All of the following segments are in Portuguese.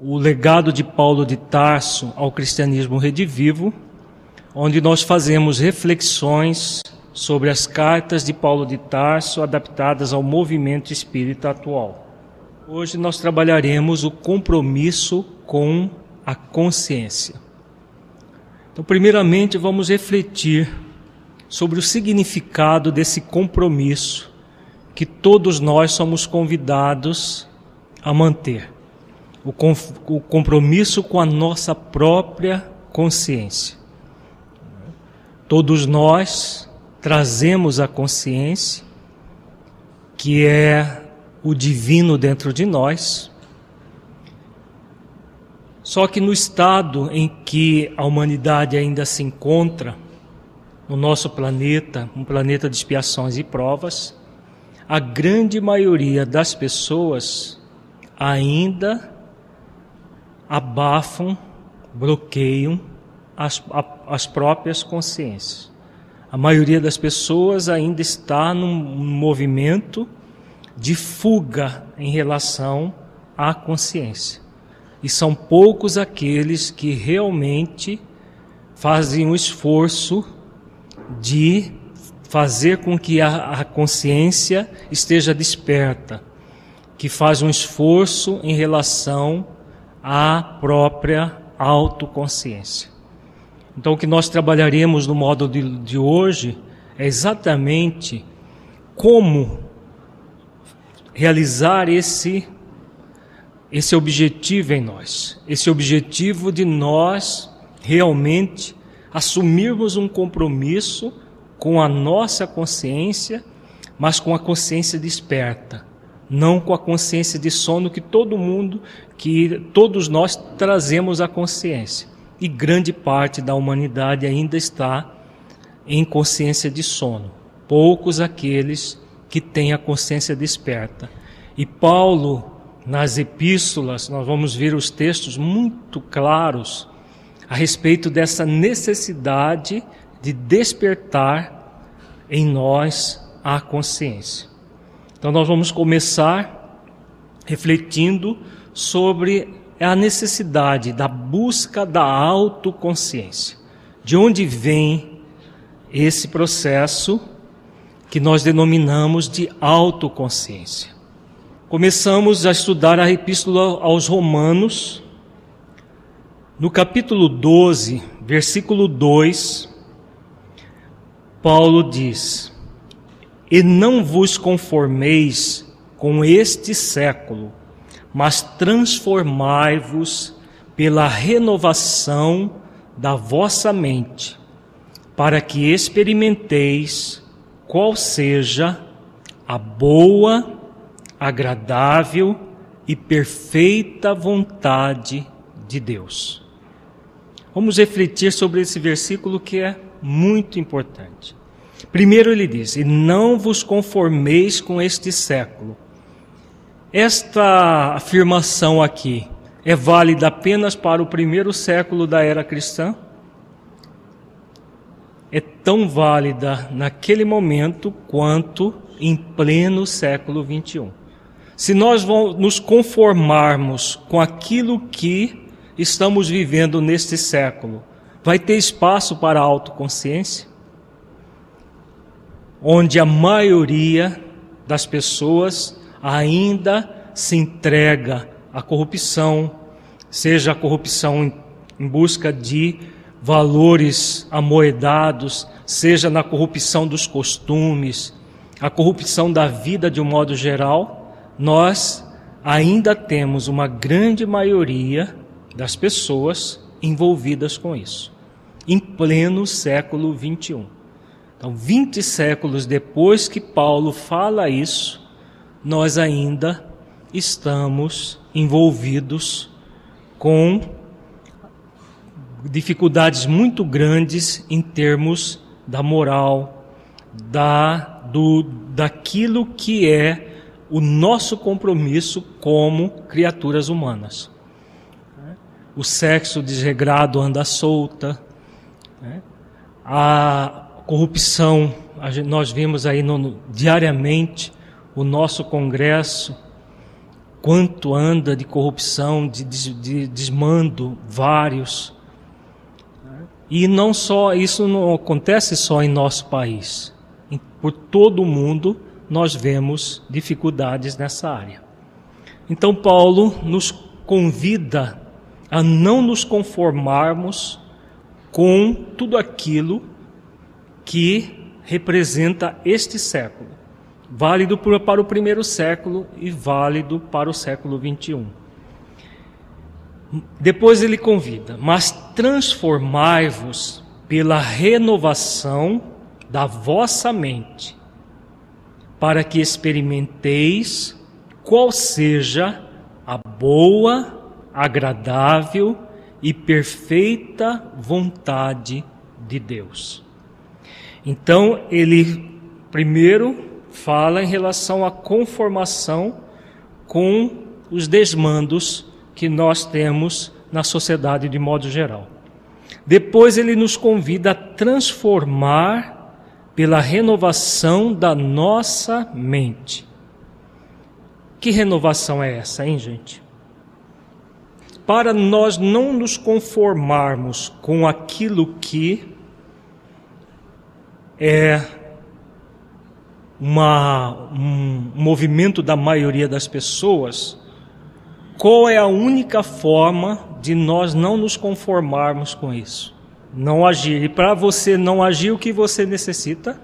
o legado de Paulo de Tarso ao cristianismo redivivo, onde nós fazemos reflexões sobre as cartas de Paulo de Tarso adaptadas ao movimento espírita atual. Hoje nós trabalharemos o compromisso com a consciência. Então, primeiramente, vamos refletir sobre o significado desse compromisso que todos nós somos convidados a manter. O, o compromisso com a nossa própria consciência. Todos nós trazemos a consciência, que é o divino dentro de nós. Só que no estado em que a humanidade ainda se encontra, no nosso planeta, um planeta de expiações e provas, a grande maioria das pessoas ainda abafam, bloqueiam as, as próprias consciências. A maioria das pessoas ainda está num movimento de fuga em relação à consciência. E são poucos aqueles que realmente fazem o esforço de fazer com que a, a consciência esteja desperta, que faz um esforço em relação à própria autoconsciência. Então, o que nós trabalharemos no módulo de, de hoje é exatamente como realizar esse esse objetivo em nós, esse objetivo de nós realmente assumirmos um compromisso com a nossa consciência, mas com a consciência desperta, não com a consciência de sono que todo mundo, que todos nós trazemos à consciência. E grande parte da humanidade ainda está em consciência de sono. Poucos aqueles que têm a consciência desperta. E Paulo, nas epístolas, nós vamos ver os textos muito claros a respeito dessa necessidade de despertar em nós a consciência. Então, nós vamos começar refletindo sobre a necessidade da busca da autoconsciência. De onde vem esse processo que nós denominamos de autoconsciência? Começamos a estudar a Epístola aos Romanos, no capítulo 12, versículo 2, Paulo diz: E não vos conformeis com este século, mas transformai-vos pela renovação da vossa mente, para que experimenteis qual seja a boa, agradável e perfeita vontade de Deus. Vamos refletir sobre esse versículo que é muito importante. Primeiro ele diz: E não vos conformeis com este século. Esta afirmação aqui é válida apenas para o primeiro século da era cristã? É tão válida naquele momento quanto em pleno século 21. Se nós vamos nos conformarmos com aquilo que estamos vivendo neste século, Vai ter espaço para a autoconsciência? Onde a maioria das pessoas ainda se entrega à corrupção, seja a corrupção em busca de valores amoedados, seja na corrupção dos costumes, a corrupção da vida de um modo geral, nós ainda temos uma grande maioria das pessoas envolvidas com isso em pleno século 21. Então, 20 séculos depois que Paulo fala isso, nós ainda estamos envolvidos com dificuldades muito grandes em termos da moral, da do daquilo que é o nosso compromisso como criaturas humanas. O sexo desregrado anda solta, né? A corrupção, nós vimos aí no, diariamente o nosso Congresso quanto anda de corrupção, de, de, de desmando vários. E não só isso não acontece só em nosso país. Por todo o mundo nós vemos dificuldades nessa área. Então Paulo nos convida a não nos conformarmos com tudo aquilo que representa este século, válido para o primeiro século e válido para o século 21. Depois ele convida, mas transformai-vos pela renovação da vossa mente, para que experimenteis qual seja a boa, agradável e perfeita vontade de Deus. Então, ele primeiro fala em relação à conformação com os desmandos que nós temos na sociedade de modo geral. Depois, ele nos convida a transformar pela renovação da nossa mente. Que renovação é essa, hein, gente? para nós não nos conformarmos com aquilo que é uma, um movimento da maioria das pessoas, qual é a única forma de nós não nos conformarmos com isso? Não agir. E para você não agir, o que você necessita?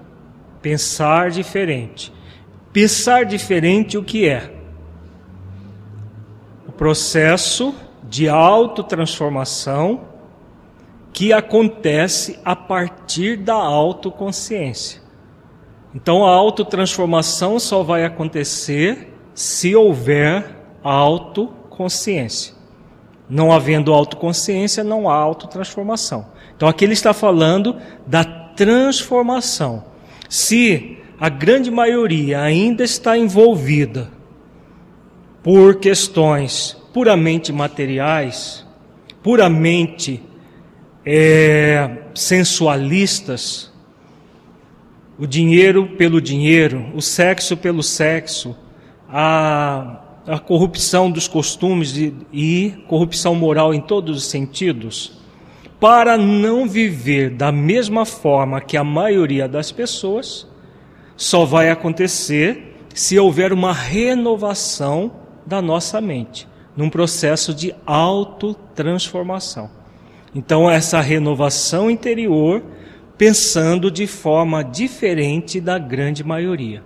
Pensar diferente. Pensar diferente o que é? O processo de autotransformação que acontece a partir da autoconsciência. Então a autotransformação só vai acontecer se houver autoconsciência. Não havendo autoconsciência, não há autotransformação. Então aqui ele está falando da transformação. Se a grande maioria ainda está envolvida por questões puramente materiais, puramente é, sensualistas, o dinheiro pelo dinheiro, o sexo pelo sexo, a, a corrupção dos costumes de, e corrupção moral em todos os sentidos, para não viver da mesma forma que a maioria das pessoas, só vai acontecer se houver uma renovação da nossa mente num processo de autotransformação. Então, essa renovação interior, pensando de forma diferente da grande maioria.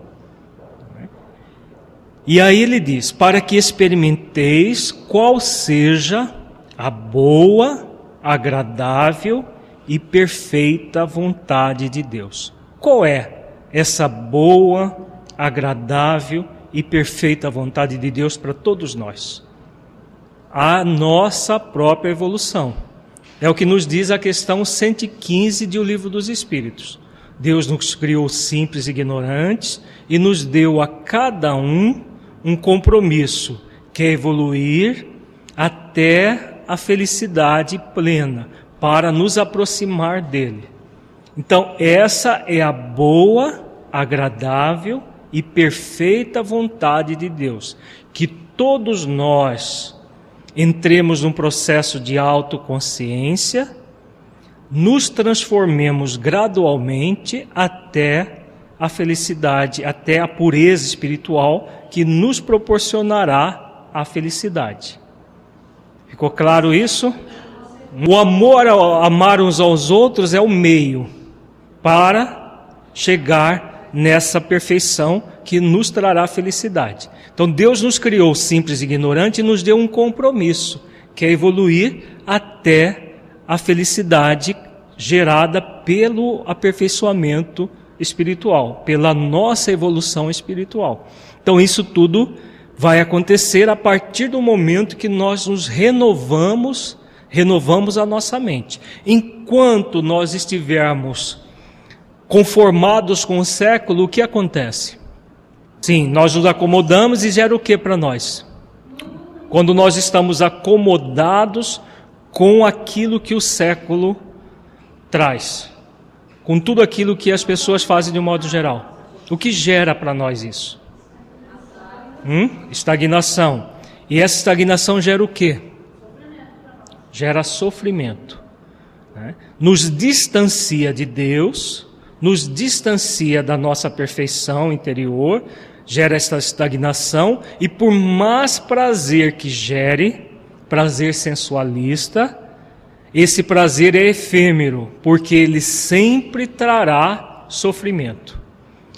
E aí ele diz: para que experimenteis qual seja a boa, agradável e perfeita vontade de Deus. Qual é essa boa, agradável e perfeita vontade de Deus para todos nós? a nossa própria evolução. É o que nos diz a questão 115 de O Livro dos Espíritos. Deus nos criou simples e ignorantes e nos deu a cada um um compromisso, que é evoluir até a felicidade plena, para nos aproximar dele. Então, essa é a boa, agradável e perfeita vontade de Deus, que todos nós entremos num processo de autoconsciência, nos transformemos gradualmente até a felicidade, até a pureza espiritual que nos proporcionará a felicidade. Ficou claro isso? O amor, amar uns aos outros é o meio para chegar nessa perfeição que nos trará felicidade. Então Deus nos criou simples e ignorante e nos deu um compromisso, que é evoluir até a felicidade gerada pelo aperfeiçoamento espiritual, pela nossa evolução espiritual. Então isso tudo vai acontecer a partir do momento que nós nos renovamos, renovamos a nossa mente. Enquanto nós estivermos conformados com o século, o que acontece? Sim, nós nos acomodamos e gera o que para nós? Quando nós estamos acomodados com aquilo que o século traz, com tudo aquilo que as pessoas fazem de um modo geral. O que gera para nós isso? Hum? Estagnação. E essa estagnação gera o quê? Gera sofrimento. Né? Nos distancia de Deus, nos distancia da nossa perfeição interior, gera essa estagnação, e por mais prazer que gere, prazer sensualista, esse prazer é efêmero, porque ele sempre trará sofrimento.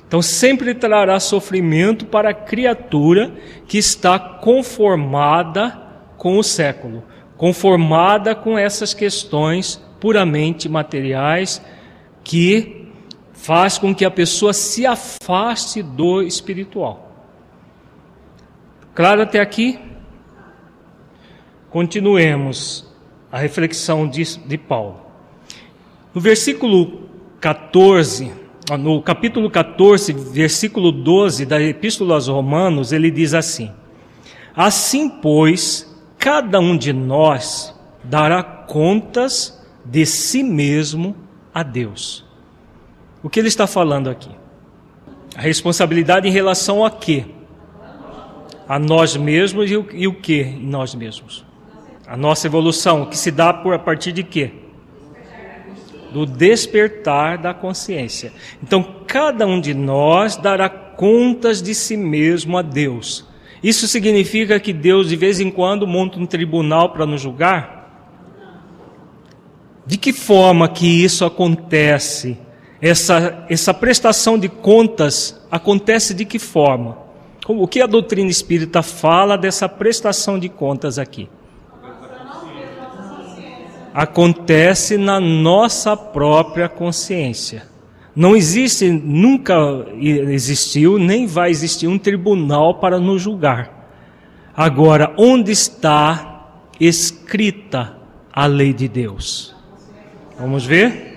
Então, sempre trará sofrimento para a criatura que está conformada com o século, conformada com essas questões puramente materiais que faz com que a pessoa se afaste do espiritual. Claro até aqui? Continuemos a reflexão de, de Paulo. No versículo 14, no capítulo 14, versículo 12 da Epístola aos Romanos, ele diz assim: Assim, pois, cada um de nós dará contas de si mesmo a Deus. O que ele está falando aqui? A responsabilidade em relação a quê? A nós mesmos e o, e o que em nós mesmos? A nossa evolução, que se dá por a partir de quê? Do despertar da consciência. Então, cada um de nós dará contas de si mesmo a Deus. Isso significa que Deus, de vez em quando, monta um tribunal para nos julgar? De que forma que isso acontece? Essa, essa prestação de contas acontece de que forma? O que a doutrina espírita fala dessa prestação de contas aqui? acontece na nossa própria consciência. Não existe, nunca existiu, nem vai existir um tribunal para nos julgar. Agora, onde está escrita a lei de Deus? Vamos ver?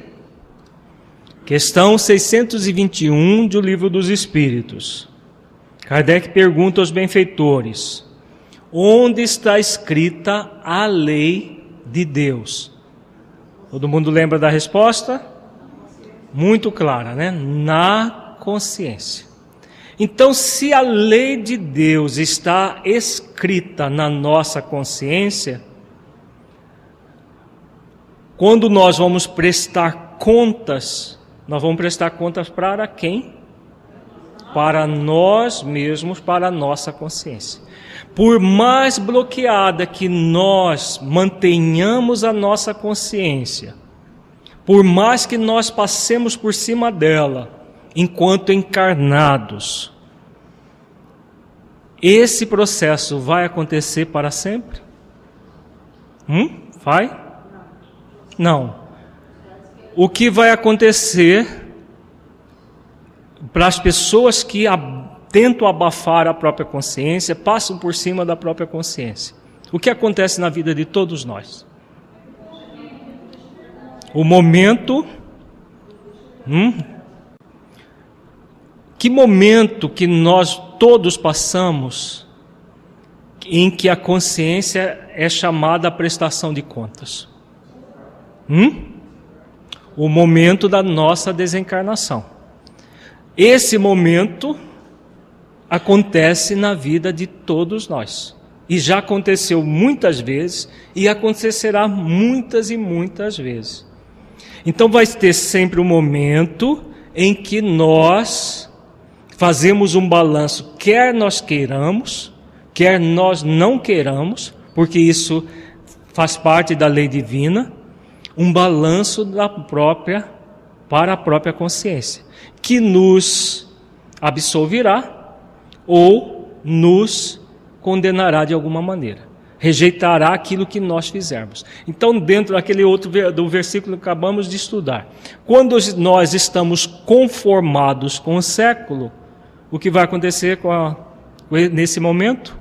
Questão 621 do Livro dos Espíritos. Kardec pergunta aos benfeitores: Onde está escrita a lei de Deus. Todo mundo lembra da resposta? Muito clara, né? Na consciência. Então, se a lei de Deus está escrita na nossa consciência, quando nós vamos prestar contas, nós vamos prestar contas para quem? Para nós mesmos, para a nossa consciência por mais bloqueada que nós mantenhamos a nossa consciência, por mais que nós passemos por cima dela, enquanto encarnados, esse processo vai acontecer para sempre? Hum? Vai? Não. O que vai acontecer para as pessoas que tentam abafar a própria consciência, passam por cima da própria consciência. O que acontece na vida de todos nós? O momento. Hum? Que momento que nós todos passamos em que a consciência é chamada à prestação de contas? Hum? O momento da nossa desencarnação. Esse momento acontece na vida de todos nós. E já aconteceu muitas vezes e acontecerá muitas e muitas vezes. Então vai ter sempre um momento em que nós fazemos um balanço, quer nós queiramos, quer nós não queiramos, porque isso faz parte da lei divina, um balanço da própria para a própria consciência, que nos absolverá ou nos condenará de alguma maneira. Rejeitará aquilo que nós fizermos. Então, dentro daquele outro do versículo que acabamos de estudar, quando nós estamos conformados com o século, o que vai acontecer a, nesse momento?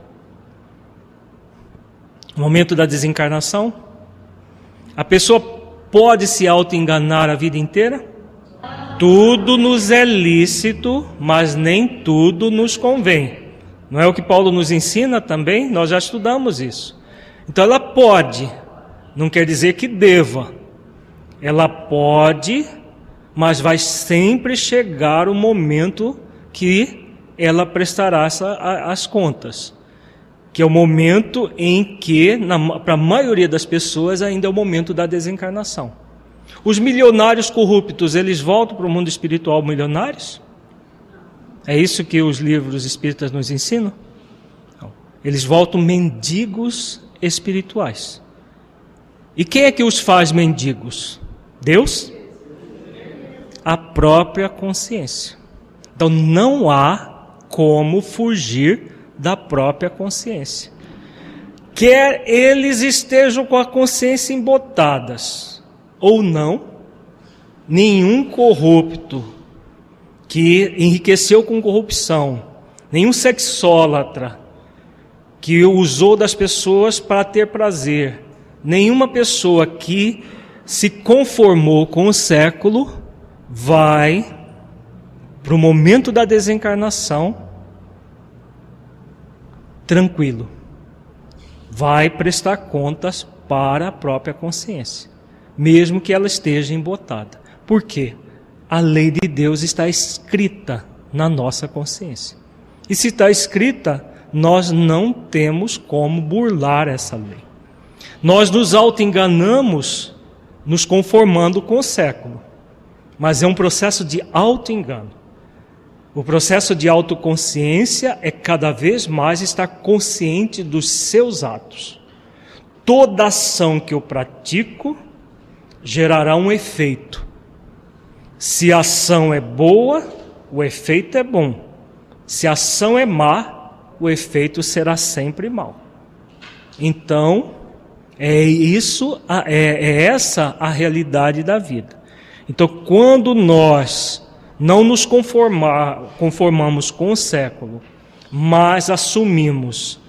O momento da desencarnação? A pessoa pode se auto-enganar a vida inteira? Tudo nos é lícito, mas nem tudo nos convém. Não é o que Paulo nos ensina também? Nós já estudamos isso. Então ela pode, não quer dizer que deva. Ela pode, mas vai sempre chegar o momento que ela prestará as contas. Que é o momento em que, para a maioria das pessoas, ainda é o momento da desencarnação. Os milionários corruptos, eles voltam para o mundo espiritual milionários? É isso que os livros espíritas nos ensinam? Eles voltam mendigos espirituais. E quem é que os faz mendigos? Deus? A própria consciência. Então não há como fugir da própria consciência. Quer eles estejam com a consciência embotadas ou não, nenhum corrupto que enriqueceu com corrupção, nenhum sexólatra que usou das pessoas para ter prazer, nenhuma pessoa que se conformou com o século vai para o momento da desencarnação tranquilo. Vai prestar contas para a própria consciência, mesmo que ela esteja embotada. Por quê? A lei de Deus está escrita na nossa consciência. E se está escrita, nós não temos como burlar essa lei. Nós nos auto-enganamos nos conformando com o século, mas é um processo de auto-engano. O processo de autoconsciência é cada vez mais estar consciente dos seus atos. Toda ação que eu pratico gerará um efeito. Se a ação é boa, o efeito é bom. Se a ação é má, o efeito será sempre mau. Então, é isso, é, é essa a realidade da vida. Então, quando nós não nos conformar, conformamos com o século, mas assumimos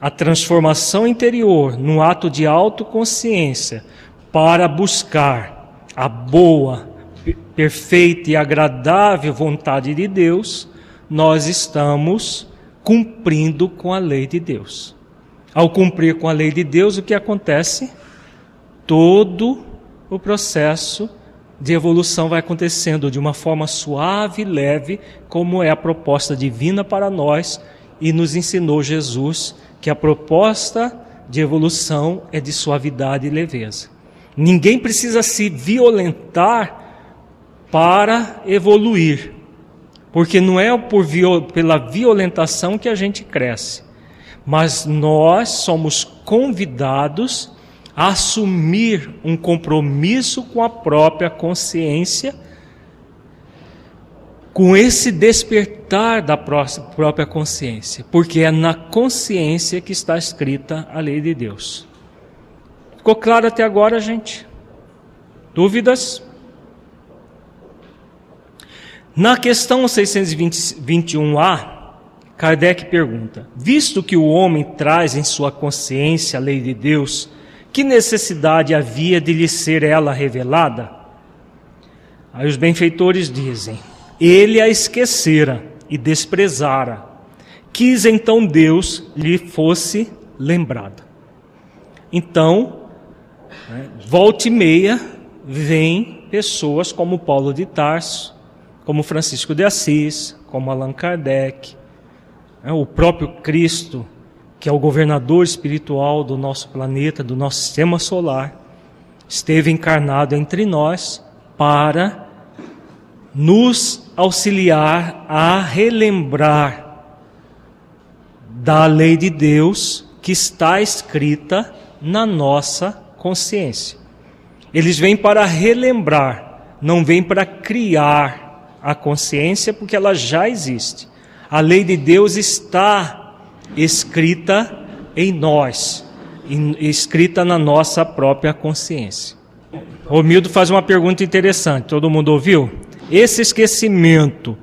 a transformação interior no ato de autoconsciência para buscar a boa, perfeita e agradável vontade de Deus, nós estamos cumprindo com a lei de Deus. Ao cumprir com a lei de Deus, o que acontece? Todo o processo de evolução vai acontecendo de uma forma suave e leve, como é a proposta divina para nós, e nos ensinou Jesus que a proposta de evolução é de suavidade e leveza. Ninguém precisa se violentar para evoluir, porque não é por viol pela violentação que a gente cresce, mas nós somos convidados assumir um compromisso com a própria consciência, com esse despertar da própria consciência, porque é na consciência que está escrita a lei de Deus. Ficou claro até agora, gente? Dúvidas? Na questão 621A, Kardec pergunta: Visto que o homem traz em sua consciência a lei de Deus, que necessidade havia de lhe ser ela revelada? Aí os benfeitores dizem: Ele a esquecera e desprezara. Quis então Deus lhe fosse lembrada. Então, né, volta e meia, vem pessoas como Paulo de Tarso, como Francisco de Assis, como Allan Kardec, né, o próprio Cristo que é o governador espiritual do nosso planeta, do nosso sistema solar, esteve encarnado entre nós para nos auxiliar a relembrar da lei de Deus que está escrita na nossa consciência. Eles vêm para relembrar, não vêm para criar a consciência, porque ela já existe. A lei de Deus está escrita em nós, escrita na nossa própria consciência. Romildo faz uma pergunta interessante, todo mundo ouviu? Esse esquecimento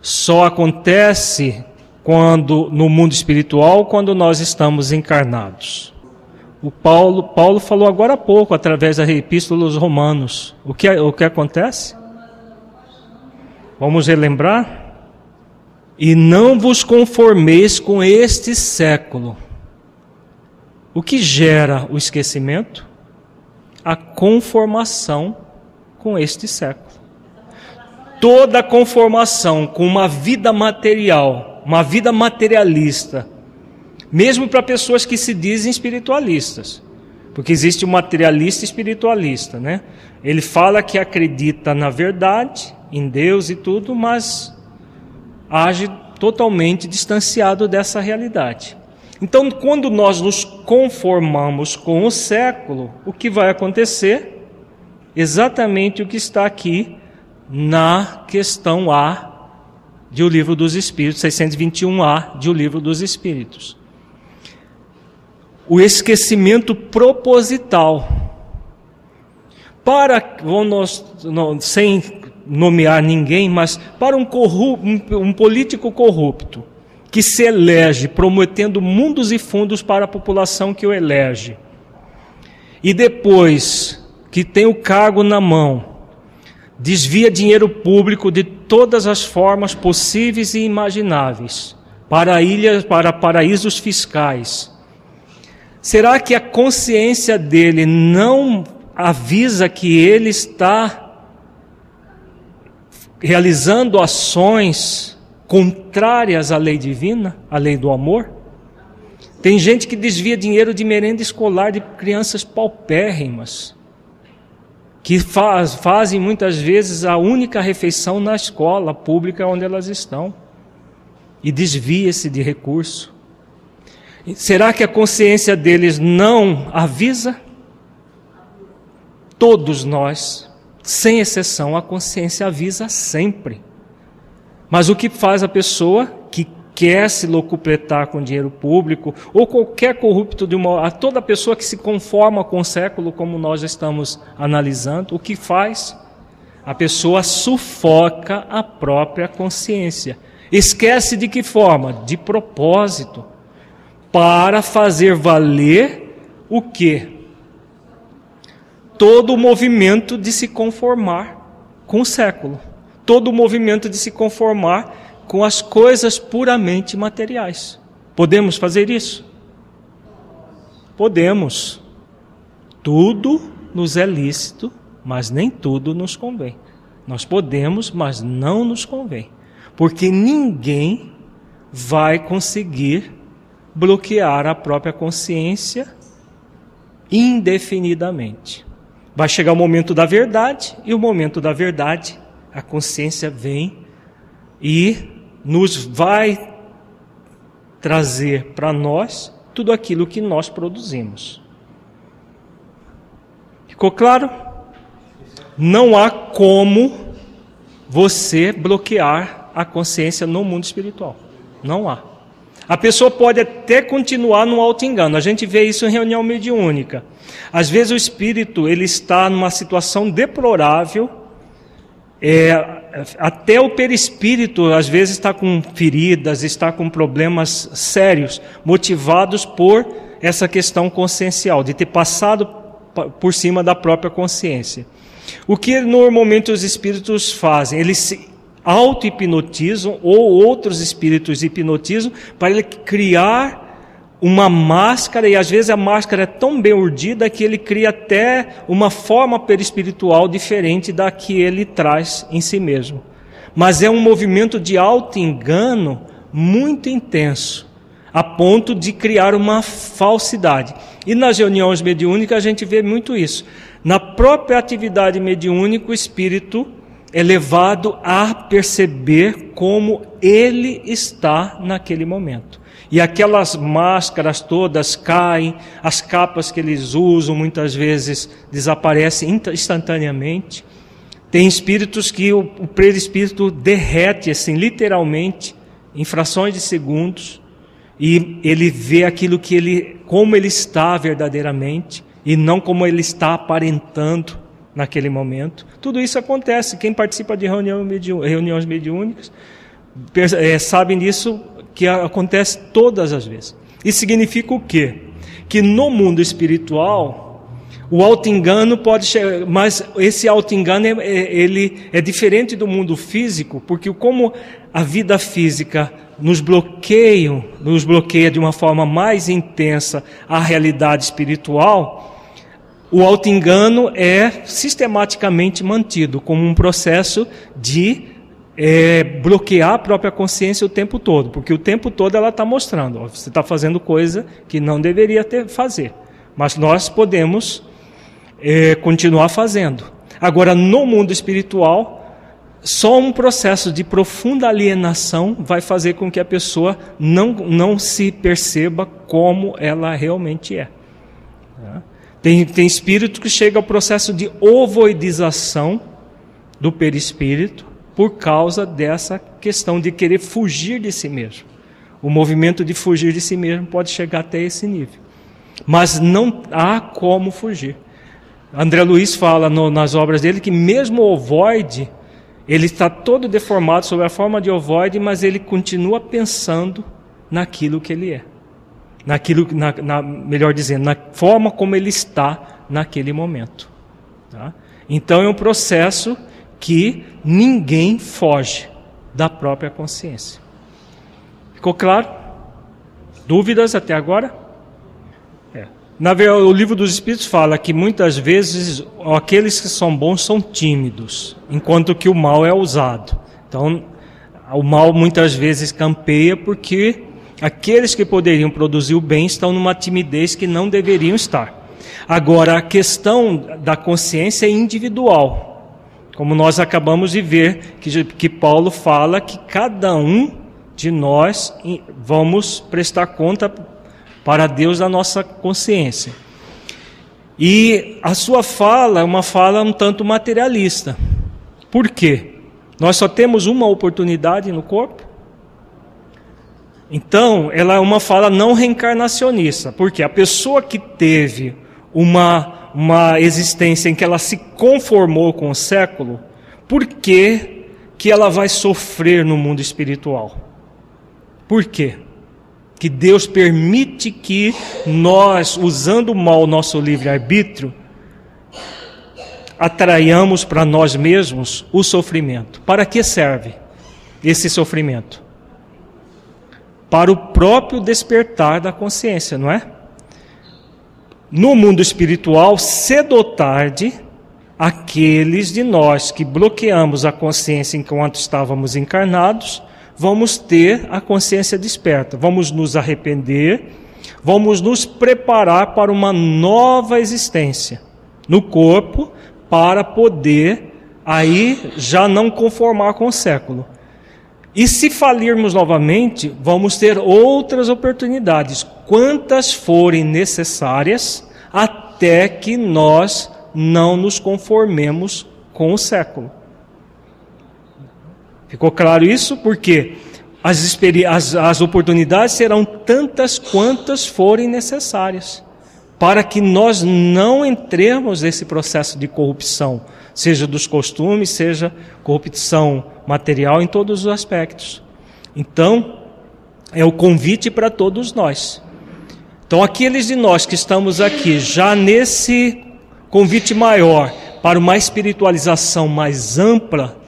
só acontece quando no mundo espiritual quando nós estamos encarnados. O Paulo, Paulo falou agora há pouco através da epístola aos Romanos. O que o que acontece? Vamos relembrar? E não vos conformeis com este século. O que gera o esquecimento? A conformação com este século. Toda conformação com uma vida material, uma vida materialista, mesmo para pessoas que se dizem espiritualistas. Porque existe o materialista espiritualista, né? Ele fala que acredita na verdade, em Deus e tudo, mas age totalmente distanciado dessa realidade. Então, quando nós nos conformamos com o século, o que vai acontecer? Exatamente o que está aqui na questão A de O Livro dos Espíritos, 621A de O Livro dos Espíritos. O esquecimento proposital. Para, vamos, sem nomear ninguém, mas para um, corrupto, um, político corrupto que se elege prometendo mundos e fundos para a população que o elege, e depois que tem o cargo na mão, desvia dinheiro público de todas as formas possíveis e imagináveis para ilhas, para paraísos fiscais. Será que a consciência dele não avisa que ele está realizando ações contrárias à lei divina, à lei do amor. Tem gente que desvia dinheiro de merenda escolar de crianças paupérrimas, que faz, fazem muitas vezes a única refeição na escola pública onde elas estão, e desvia-se de recurso. Será que a consciência deles não avisa? Todos nós sem exceção, a consciência avisa sempre. Mas o que faz a pessoa que quer se locupletar com dinheiro público, ou qualquer corrupto de uma. a toda pessoa que se conforma com o século, como nós estamos analisando, o que faz? A pessoa sufoca a própria consciência. Esquece de que forma? De propósito. Para fazer valer o que? Todo o movimento de se conformar com o século, todo o movimento de se conformar com as coisas puramente materiais. Podemos fazer isso? Podemos. Tudo nos é lícito, mas nem tudo nos convém. Nós podemos, mas não nos convém. Porque ninguém vai conseguir bloquear a própria consciência indefinidamente. Vai chegar o momento da verdade, e o momento da verdade, a consciência vem e nos vai trazer para nós tudo aquilo que nós produzimos. Ficou claro? Não há como você bloquear a consciência no mundo espiritual. Não há. A pessoa pode até continuar no auto-engano. A gente vê isso em reunião mediúnica. Às vezes o espírito ele está numa situação deplorável, é, até o perispírito às vezes está com feridas, está com problemas sérios, motivados por essa questão consciencial, de ter passado por cima da própria consciência. O que normalmente os espíritos fazem? Eles se auto-hipnotizam ou outros espíritos hipnotizam para ele criar uma máscara, e às vezes a máscara é tão bem urdida que ele cria até uma forma perispiritual diferente da que ele traz em si mesmo. Mas é um movimento de auto-engano muito intenso, a ponto de criar uma falsidade. E nas reuniões mediúnicas a gente vê muito isso. Na própria atividade mediúnica, o espírito é levado a perceber como ele está naquele momento. E aquelas máscaras todas caem, as capas que eles usam muitas vezes desaparecem instantaneamente. Tem espíritos que o, o perispírito derrete, assim, literalmente, em frações de segundos, e ele vê aquilo que ele, como ele está verdadeiramente, e não como ele está aparentando naquele momento. Tudo isso acontece. Quem participa de reunião mediú reuniões mediúnicas é, sabe disso que acontece todas as vezes. Isso significa o quê? Que no mundo espiritual o auto-engano pode chegar, mas esse auto-engano é, é, ele é diferente do mundo físico, porque como a vida física nos bloqueia, nos bloqueia de uma forma mais intensa a realidade espiritual, o auto-engano é sistematicamente mantido como um processo de é, bloquear a própria consciência o tempo todo, porque o tempo todo ela está mostrando, ó, você está fazendo coisa que não deveria ter fazer, mas nós podemos é, continuar fazendo. Agora, no mundo espiritual, só um processo de profunda alienação vai fazer com que a pessoa não, não se perceba como ela realmente é. Tem, tem espírito que chega ao processo de ovoidização do perispírito por causa dessa questão de querer fugir de si mesmo. O movimento de fugir de si mesmo pode chegar até esse nível. Mas não há como fugir. André Luiz fala no, nas obras dele que mesmo o ovoide, ele está todo deformado sob a forma de ovoide, mas ele continua pensando naquilo que ele é naquilo, na, na, melhor dizendo, na forma como ele está naquele momento. Tá? Então é um processo que ninguém foge da própria consciência. Ficou claro? Dúvidas até agora? É. Na o livro dos Espíritos fala que muitas vezes aqueles que são bons são tímidos, enquanto que o mal é usado. Então, o mal muitas vezes campeia porque Aqueles que poderiam produzir o bem estão numa timidez que não deveriam estar. Agora, a questão da consciência é individual. Como nós acabamos de ver, que, que Paulo fala que cada um de nós vamos prestar conta para Deus da nossa consciência. E a sua fala é uma fala um tanto materialista. Por quê? Nós só temos uma oportunidade no corpo? Então, ela é uma fala não reencarnacionista, porque a pessoa que teve uma, uma existência em que ela se conformou com o século, por que, que ela vai sofrer no mundo espiritual? Por quê? Que Deus permite que nós, usando mal o nosso livre-arbítrio, atraiamos para nós mesmos o sofrimento. Para que serve esse sofrimento? Para o próprio despertar da consciência, não é? No mundo espiritual, cedo ou tarde, aqueles de nós que bloqueamos a consciência enquanto estávamos encarnados, vamos ter a consciência desperta, vamos nos arrepender, vamos nos preparar para uma nova existência no corpo, para poder aí já não conformar com o século, e se falirmos novamente, vamos ter outras oportunidades, quantas forem necessárias, até que nós não nos conformemos com o século. Ficou claro isso? Porque as, as, as oportunidades serão tantas quantas forem necessárias, para que nós não entremos nesse processo de corrupção, seja dos costumes, seja corrupção material em todos os aspectos. Então, é o convite para todos nós. Então, aqueles de nós que estamos aqui já nesse convite maior para uma espiritualização mais ampla,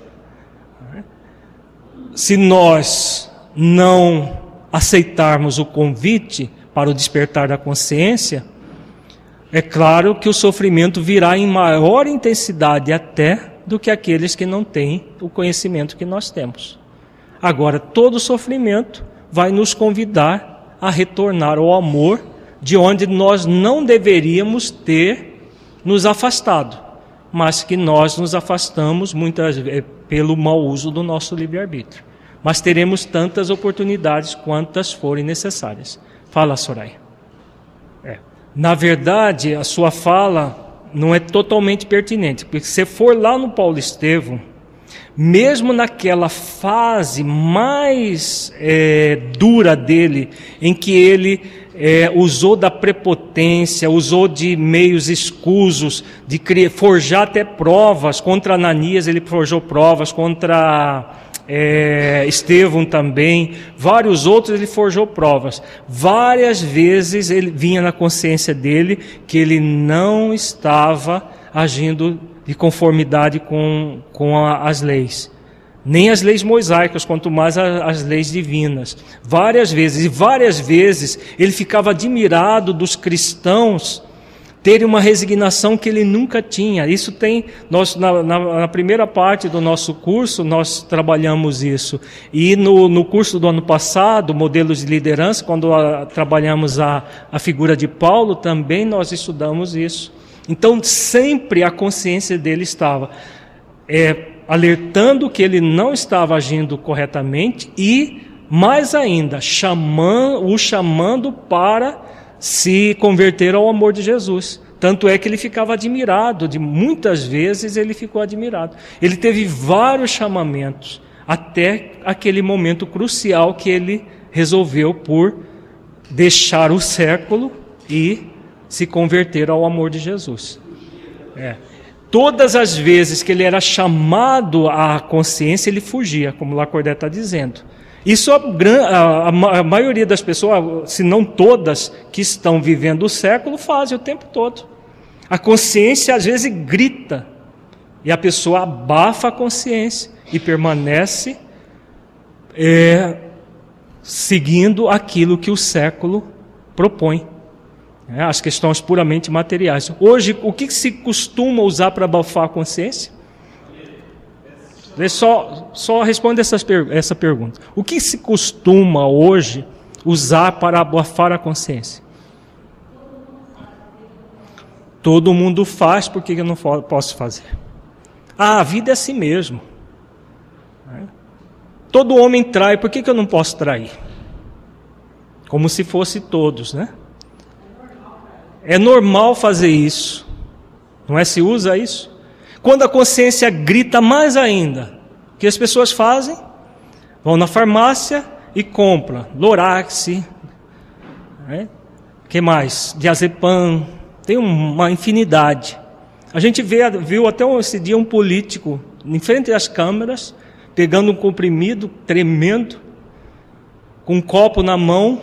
se nós não aceitarmos o convite para o despertar da consciência, é claro que o sofrimento virá em maior intensidade até do que aqueles que não têm o conhecimento que nós temos. Agora, todo sofrimento vai nos convidar a retornar ao amor de onde nós não deveríamos ter nos afastado, mas que nós nos afastamos muitas vezes pelo mau uso do nosso livre-arbítrio. Mas teremos tantas oportunidades quantas forem necessárias. Fala, Soraya. É. Na verdade, a sua fala não é totalmente pertinente, porque se for lá no Paulo Estevam, mesmo naquela fase mais é, dura dele, em que ele é, usou da prepotência, usou de meios escusos, de criar, forjar até provas contra Ananias, ele forjou provas contra é, Estevão também, vários outros ele forjou provas. Várias vezes ele vinha na consciência dele que ele não estava agindo de conformidade com, com a, as leis. Nem as leis mosaicas, quanto mais a, as leis divinas. Várias vezes, e várias vezes ele ficava admirado dos cristãos ter uma resignação que ele nunca tinha. Isso tem, nós, na, na, na, primeira parte do nosso curso, nós trabalhamos isso. E no, no curso do ano passado, modelos de liderança, quando a, trabalhamos a, a figura de Paulo, também nós estudamos isso. Então, sempre a consciência dele estava é, alertando que ele não estava agindo corretamente e, mais ainda, chamando, o chamando para se converter ao amor de Jesus. Tanto é que ele ficava admirado, de muitas vezes ele ficou admirado. Ele teve vários chamamentos até aquele momento crucial que ele resolveu por deixar o século e se converter ao amor de Jesus. É. Todas as vezes que ele era chamado à consciência, ele fugia, como Lacordaire está dizendo. Isso a, a, a, maioria das pessoas, se não todas, que estão vivendo o século, fazem o tempo todo. A consciência às vezes grita e a pessoa abafa a consciência e permanece é, seguindo aquilo que o século propõe. É, as questões puramente materiais. Hoje, o que se costuma usar para abafar a consciência? Só, só responde essas, essa pergunta. O que se costuma hoje usar para abafar a consciência? Todo mundo faz, por que eu não posso fazer? Ah, a vida é assim mesmo. Todo homem trai, por que eu não posso trair? Como se fosse todos, né? É normal fazer isso. Não é se usa isso? Quando a consciência grita mais ainda, o que as pessoas fazem? Vão na farmácia e compram Lorax, né? que mais? Diazepam, tem uma infinidade. A gente vê, viu até esse dia um político em frente às câmeras, pegando um comprimido tremendo, com um copo na mão,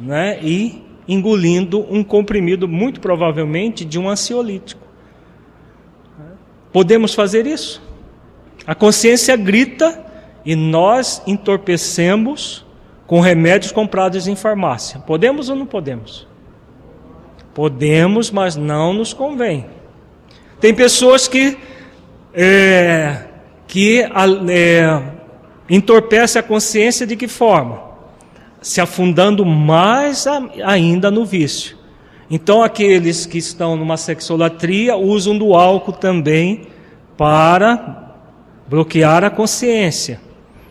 né, e engolindo um comprimido, muito provavelmente, de um ansiolítico. Podemos fazer isso? A consciência grita e nós entorpecemos com remédios comprados em farmácia. Podemos ou não podemos? Podemos, mas não nos convém. Tem pessoas que é, que é, entorpece a consciência de que forma? Se afundando mais ainda no vício. Então, aqueles que estão numa sexolatria usam do álcool também para bloquear a consciência.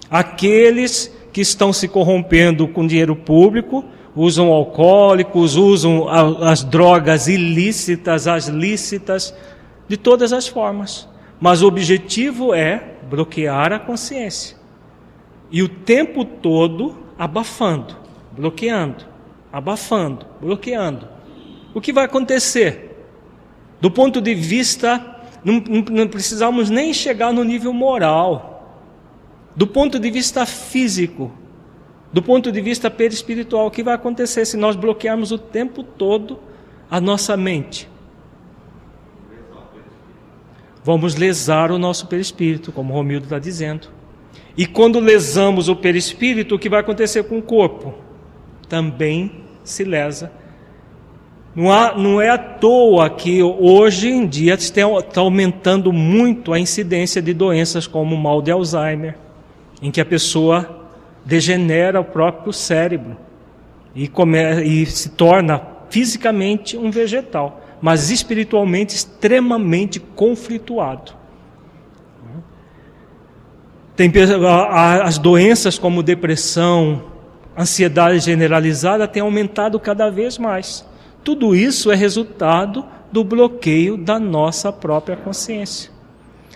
Aqueles que estão se corrompendo com dinheiro público usam alcoólicos, usam as drogas ilícitas, as lícitas, de todas as formas. Mas o objetivo é bloquear a consciência. E o tempo todo abafando, bloqueando, abafando, bloqueando o que vai acontecer? Do ponto de vista, não, não precisamos nem chegar no nível moral, do ponto de vista físico, do ponto de vista perispiritual, o que vai acontecer se nós bloquearmos o tempo todo a nossa mente? Vamos lesar o nosso perispírito, como Romildo está dizendo. E quando lesamos o perispírito, o que vai acontecer com o corpo? Também se lesa não, há, não é à toa que hoje em dia está aumentando muito a incidência de doenças como o mal de Alzheimer, em que a pessoa degenera o próprio cérebro e, come, e se torna fisicamente um vegetal, mas espiritualmente extremamente conflituado. Tem as doenças como depressão, ansiedade generalizada têm aumentado cada vez mais. Tudo isso é resultado do bloqueio da nossa própria consciência.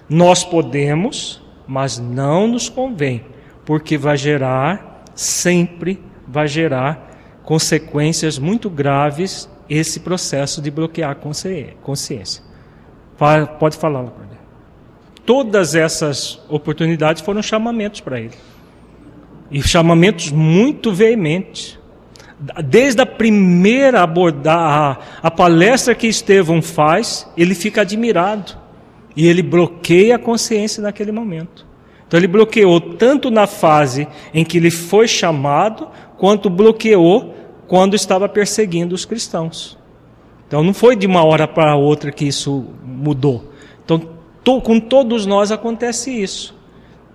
Nós podemos, mas não nos convém, porque vai gerar, sempre vai gerar consequências muito graves esse processo de bloquear a consciência. Pode falar, Lacordaire. Todas essas oportunidades foram chamamentos para ele. E chamamentos muito veementes desde a primeira abordar a, palestra que Estevão faz, ele fica admirado e ele bloqueia a consciência naquele momento. Então ele bloqueou tanto na fase em que ele foi chamado, quanto bloqueou quando estava perseguindo os cristãos. Então não foi de uma hora para outra que isso mudou. Então to, com todos nós acontece isso.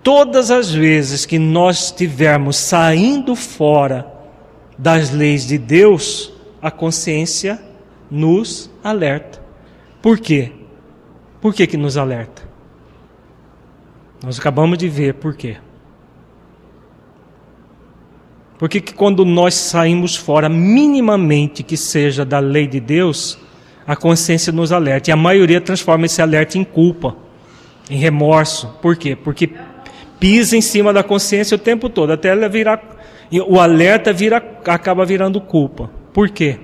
Todas as vezes que nós estivermos saindo fora das leis de Deus, a consciência nos alerta. Por quê? Por que, que nos alerta? Nós acabamos de ver por quê. Porque que quando nós saímos fora, minimamente que seja da lei de Deus, a consciência nos alerta. E a maioria transforma esse alerta em culpa, em remorso. Por quê? Porque pisa em cima da consciência o tempo todo, até ela virar. O alerta vira, acaba virando culpa. Por quê?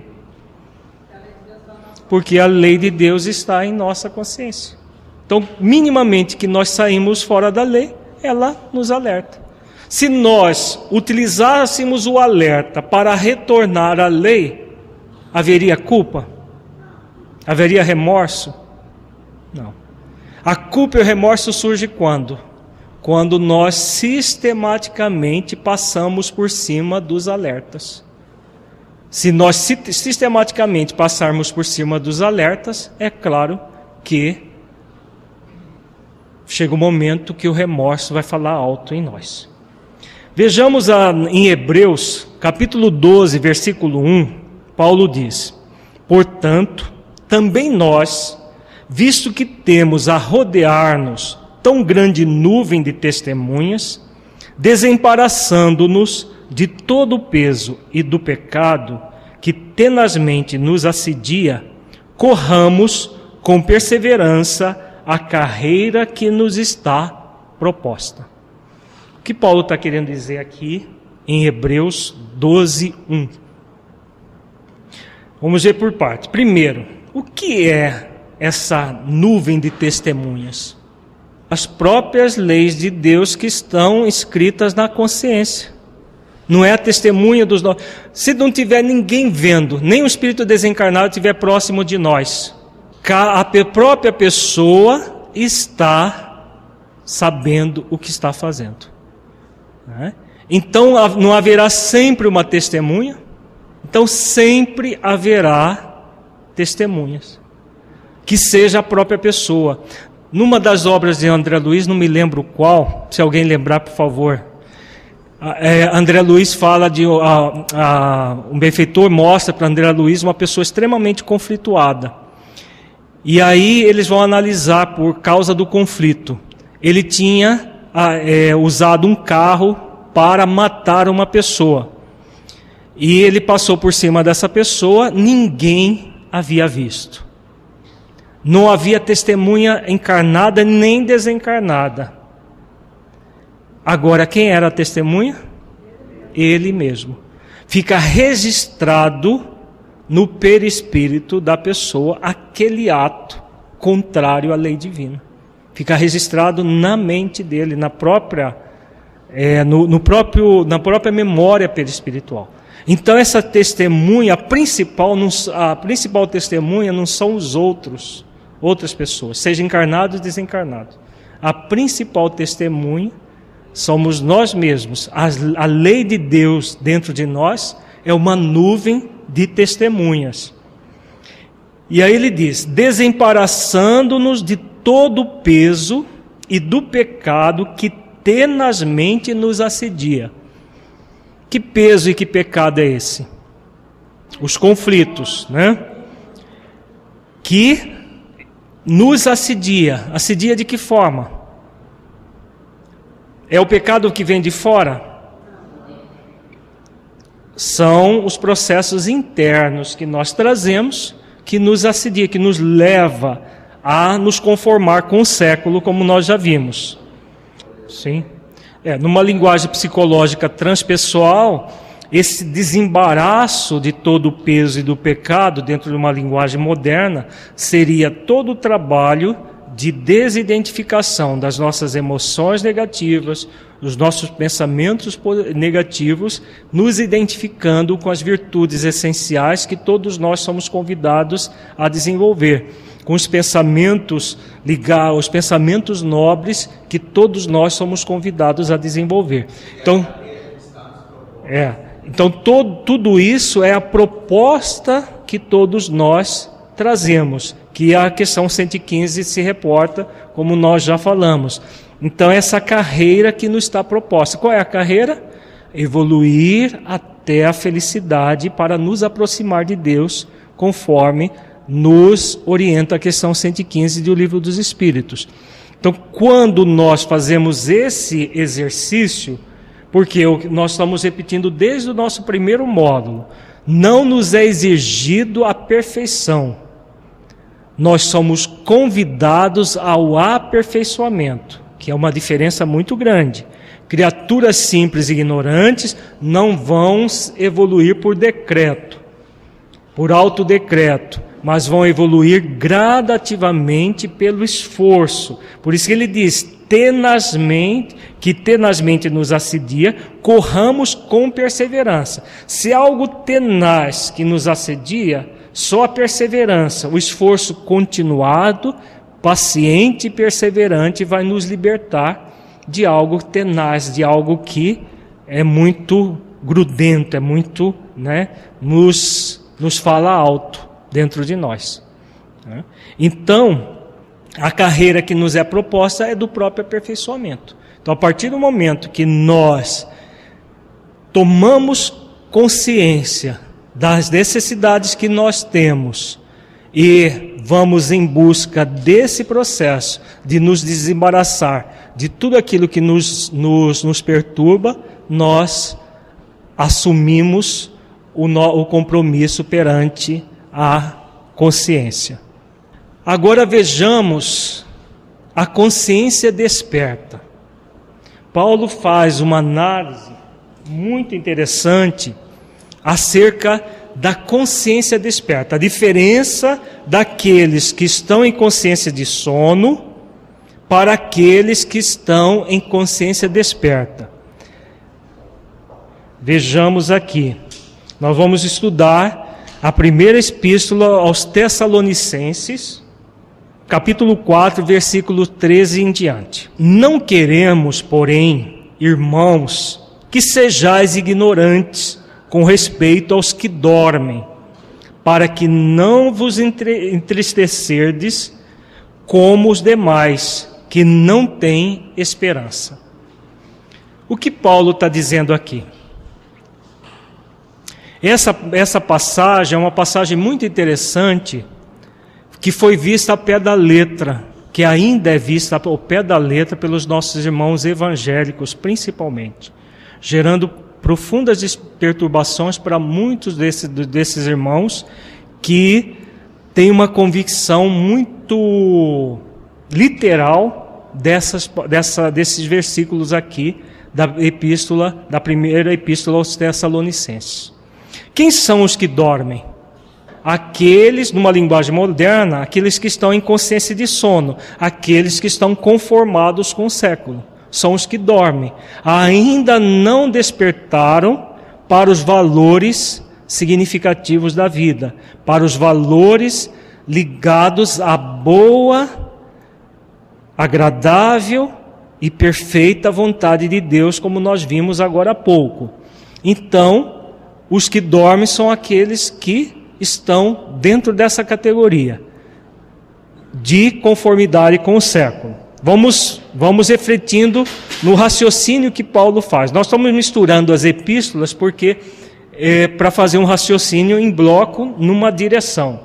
Porque a lei de Deus está em nossa consciência. Então, minimamente que nós saímos fora da lei, ela nos alerta. Se nós utilizássemos o alerta para retornar à lei, haveria culpa? Haveria remorso? Não. A culpa e o remorso surgem quando? Quando nós sistematicamente passamos por cima dos alertas. Se nós sistematicamente passarmos por cima dos alertas, é claro que chega o momento que o remorso vai falar alto em nós. Vejamos a, em Hebreus, capítulo 12, versículo 1, Paulo diz: Portanto, também nós, visto que temos a rodear-nos tão grande nuvem de testemunhas, desembaraçando-nos de todo o peso e do pecado que tenazmente nos assedia, corramos com perseverança a carreira que nos está proposta. O que Paulo está querendo dizer aqui em Hebreus 12, 1? Vamos ver por partes. Primeiro, o que é essa nuvem de testemunhas? As próprias leis de Deus que estão escritas na consciência. Não é a testemunha dos nossos. Se não tiver ninguém vendo, nem o espírito desencarnado estiver próximo de nós, a própria pessoa está sabendo o que está fazendo. Né? Então não haverá sempre uma testemunha, então sempre haverá testemunhas, que seja a própria pessoa. Numa das obras de André Luiz, não me lembro qual, se alguém lembrar, por favor. É, André Luiz fala de. A, a, um benfeitor mostra para André Luiz uma pessoa extremamente conflituada. E aí eles vão analisar por causa do conflito. Ele tinha ah, é, usado um carro para matar uma pessoa. E ele passou por cima dessa pessoa, ninguém havia visto. Não havia testemunha encarnada nem desencarnada. Agora, quem era a testemunha? Ele mesmo. Fica registrado no perispírito da pessoa aquele ato contrário à lei divina. Fica registrado na mente dele, na própria, é, no, no, próprio, na própria memória perispiritual. Então essa testemunha, principal, a principal testemunha não são os outros, outras pessoas, seja encarnados ou desencarnados. A principal testemunha somos nós mesmos. A, a lei de Deus dentro de nós é uma nuvem de testemunhas. E aí ele diz: desembaraçando-nos de todo o peso e do pecado que tenazmente nos assedia. Que peso e que pecado é esse? Os conflitos, né? Que nos assedia. Assedia de que forma? É o pecado que vem de fora? são os processos internos que nós trazemos que nos assedia, que nos leva a nos conformar com o século, como nós já vimos. Sim. É, numa linguagem psicológica transpessoal, esse desembaraço de todo o peso e do pecado, dentro de uma linguagem moderna, seria todo o trabalho de desidentificação das nossas emoções negativas, dos nossos pensamentos negativos, nos identificando com as virtudes essenciais que todos nós somos convidados a desenvolver, com os pensamentos ligar, os pensamentos nobres que todos nós somos convidados a desenvolver. Então, é, então todo, tudo isso é a proposta que todos nós trazemos, que a questão 115 se reporta, como nós já falamos. Então, essa carreira que nos está proposta. Qual é a carreira? Evoluir até a felicidade para nos aproximar de Deus, conforme nos orienta a questão 115 do Livro dos Espíritos. Então, quando nós fazemos esse exercício, porque nós estamos repetindo desde o nosso primeiro módulo, não nos é exigido a perfeição. Nós somos convidados ao aperfeiçoamento, que é uma diferença muito grande. Criaturas simples e ignorantes não vão evoluir por decreto, por autodecreto mas vão evoluir gradativamente pelo esforço. Por isso que ele diz: tenazmente, que tenazmente nos assedia, corramos com perseverança. Se algo tenaz que nos assedia, só a perseverança, o esforço continuado, paciente e perseverante vai nos libertar de algo tenaz, de algo que é muito grudento, é muito, né, nos, nos fala alto dentro de nós. Né? Então, a carreira que nos é proposta é do próprio aperfeiçoamento. Então, a partir do momento que nós tomamos consciência das necessidades que nós temos e vamos em busca desse processo de nos desembaraçar de tudo aquilo que nos, nos, nos perturba, nós assumimos o, no, o compromisso perante a consciência. Agora vejamos a consciência desperta. Paulo faz uma análise muito interessante acerca da consciência desperta, a diferença daqueles que estão em consciência de sono para aqueles que estão em consciência desperta. Vejamos aqui. Nós vamos estudar a primeira epístola aos Tessalonicenses, capítulo 4, versículo 13 em diante. Não queremos, porém, irmãos, que sejais ignorantes com respeito aos que dormem, para que não vos entristecerdes como os demais, que não têm esperança. O que Paulo está dizendo aqui? Essa, essa passagem é uma passagem muito interessante, que foi vista a pé da letra, que ainda é vista ao pé da letra pelos nossos irmãos evangélicos, principalmente, gerando profundas perturbações para muitos desses, desses irmãos que têm uma convicção muito literal dessas, dessa, desses versículos aqui da epístola, da primeira epístola aos Tessalonicenses. Quem são os que dormem? Aqueles, numa linguagem moderna, aqueles que estão em consciência de sono, aqueles que estão conformados com o século, são os que dormem. Ainda não despertaram para os valores significativos da vida, para os valores ligados à boa, agradável e perfeita vontade de Deus, como nós vimos agora há pouco. Então, os que dormem são aqueles que estão dentro dessa categoria de conformidade com o século. Vamos, vamos refletindo no raciocínio que Paulo faz. Nós estamos misturando as epístolas porque é, para fazer um raciocínio em bloco numa direção.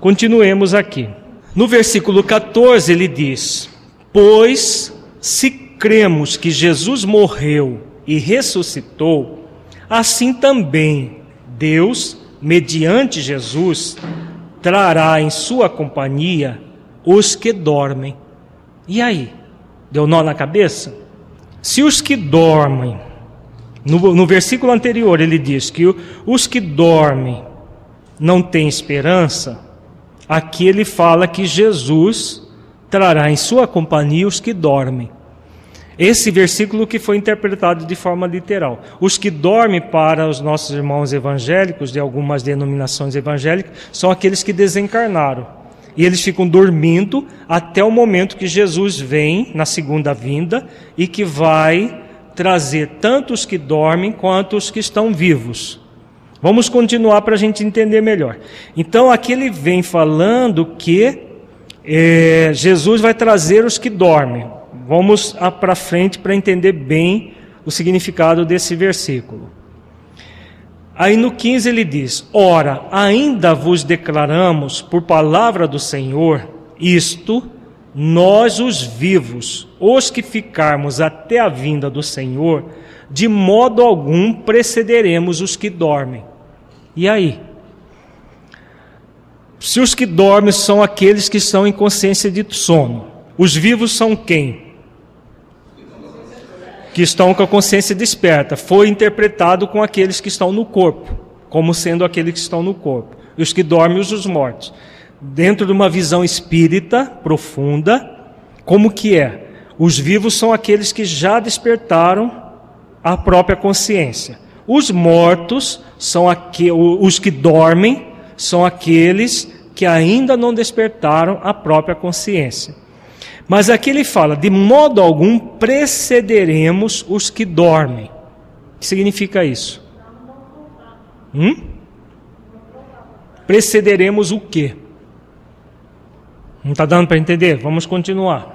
Continuemos aqui. No versículo 14 ele diz: Pois se cremos que Jesus morreu e ressuscitou, assim também Deus, mediante Jesus, trará em sua companhia os que dormem. E aí? Deu nó na cabeça? Se os que dormem, no, no versículo anterior ele diz que os que dormem não têm esperança, aqui ele fala que Jesus trará em sua companhia os que dormem. Esse versículo que foi interpretado de forma literal. Os que dormem para os nossos irmãos evangélicos, de algumas denominações evangélicas, são aqueles que desencarnaram. E eles ficam dormindo até o momento que Jesus vem na segunda vinda e que vai trazer tanto os que dormem quanto os que estão vivos. Vamos continuar para a gente entender melhor. Então aqui ele vem falando que é, Jesus vai trazer os que dormem. Vamos para frente para entender bem o significado desse versículo. Aí no 15 ele diz: Ora, ainda vos declaramos por palavra do Senhor isto, nós os vivos, os que ficarmos até a vinda do Senhor, de modo algum precederemos os que dormem. E aí? Se os que dormem são aqueles que estão em consciência de sono, os vivos são quem? Que estão com a consciência desperta. Foi interpretado com aqueles que estão no corpo, como sendo aqueles que estão no corpo. E os que dormem, os mortos. Dentro de uma visão espírita profunda, como que é? Os vivos são aqueles que já despertaram a própria consciência. Os mortos são aqu... os que dormem, são aqueles que ainda não despertaram a própria consciência. Mas aqui ele fala: de modo algum precederemos os que dormem. O que significa isso? Hum? Precederemos o quê? Não está dando para entender? Vamos continuar.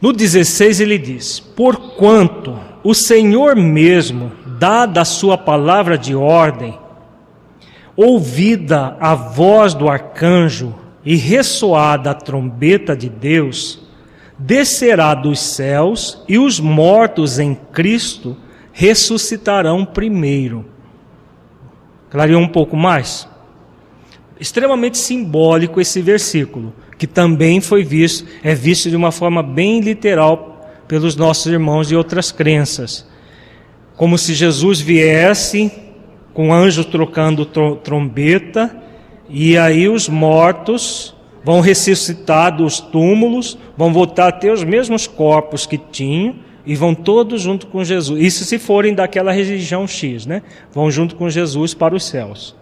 No 16 ele diz: Porquanto o Senhor mesmo, dada a sua palavra de ordem, ouvida a voz do arcanjo e ressoada a trombeta de Deus, descerá dos céus e os mortos em Cristo ressuscitarão primeiro. Clareou um pouco mais? Extremamente simbólico esse versículo que também foi visto, é visto de uma forma bem literal pelos nossos irmãos de outras crenças. Como se Jesus viesse com anjos trocando trombeta, e aí os mortos vão ressuscitar dos túmulos, vão voltar a ter os mesmos corpos que tinham, e vão todos junto com Jesus. Isso se forem daquela religião X, né? Vão junto com Jesus para os céus.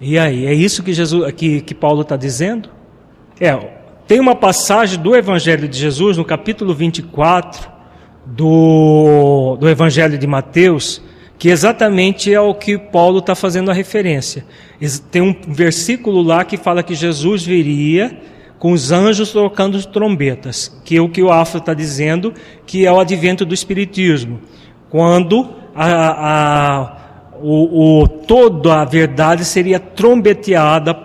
E aí, é isso que Jesus, que, que Paulo está dizendo? É, tem uma passagem do Evangelho de Jesus, no capítulo 24 do, do Evangelho de Mateus, que exatamente é o que Paulo está fazendo a referência. Tem um versículo lá que fala que Jesus viria com os anjos tocando trombetas, que é o que o Afro está dizendo, que é o advento do Espiritismo. Quando a, a o, o, toda a verdade seria trombeteada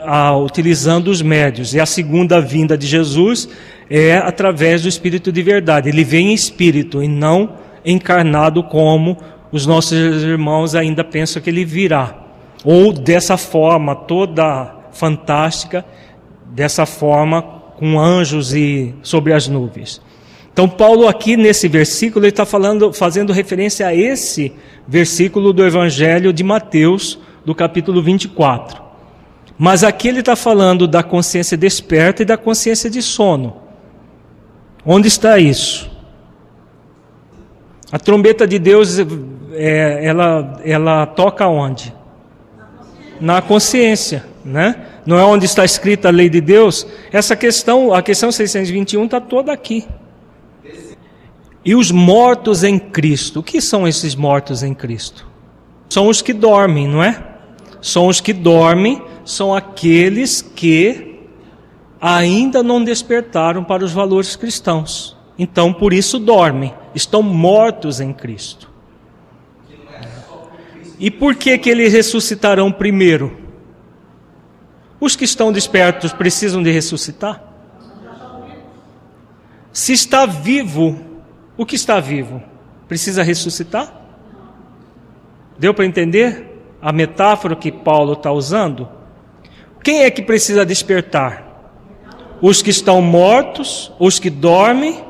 a, utilizando os médios. E a segunda vinda de Jesus é através do Espírito de verdade. Ele vem em espírito e não encarnado como os nossos irmãos ainda pensam que ele virá. Ou dessa forma toda fantástica, dessa forma com anjos e sobre as nuvens. Então Paulo aqui nesse versículo ele está falando, fazendo referência a esse versículo do Evangelho de Mateus, do capítulo 24. Mas aqui ele está falando da consciência desperta e da consciência de sono. Onde está isso? A trombeta de Deus, é, ela, ela toca onde? Na consciência, né? Não é onde está escrita a lei de Deus? Essa questão, a questão 621 está toda aqui. E os mortos em Cristo. O que são esses mortos em Cristo? São os que dormem, não é? São os que dormem, são aqueles que ainda não despertaram para os valores cristãos. Então, por isso dormem, estão mortos em Cristo. E por que que eles ressuscitarão primeiro? Os que estão despertos precisam de ressuscitar? Se está vivo, o que está vivo precisa ressuscitar? Deu para entender a metáfora que Paulo está usando? Quem é que precisa despertar? Os que estão mortos, os que dormem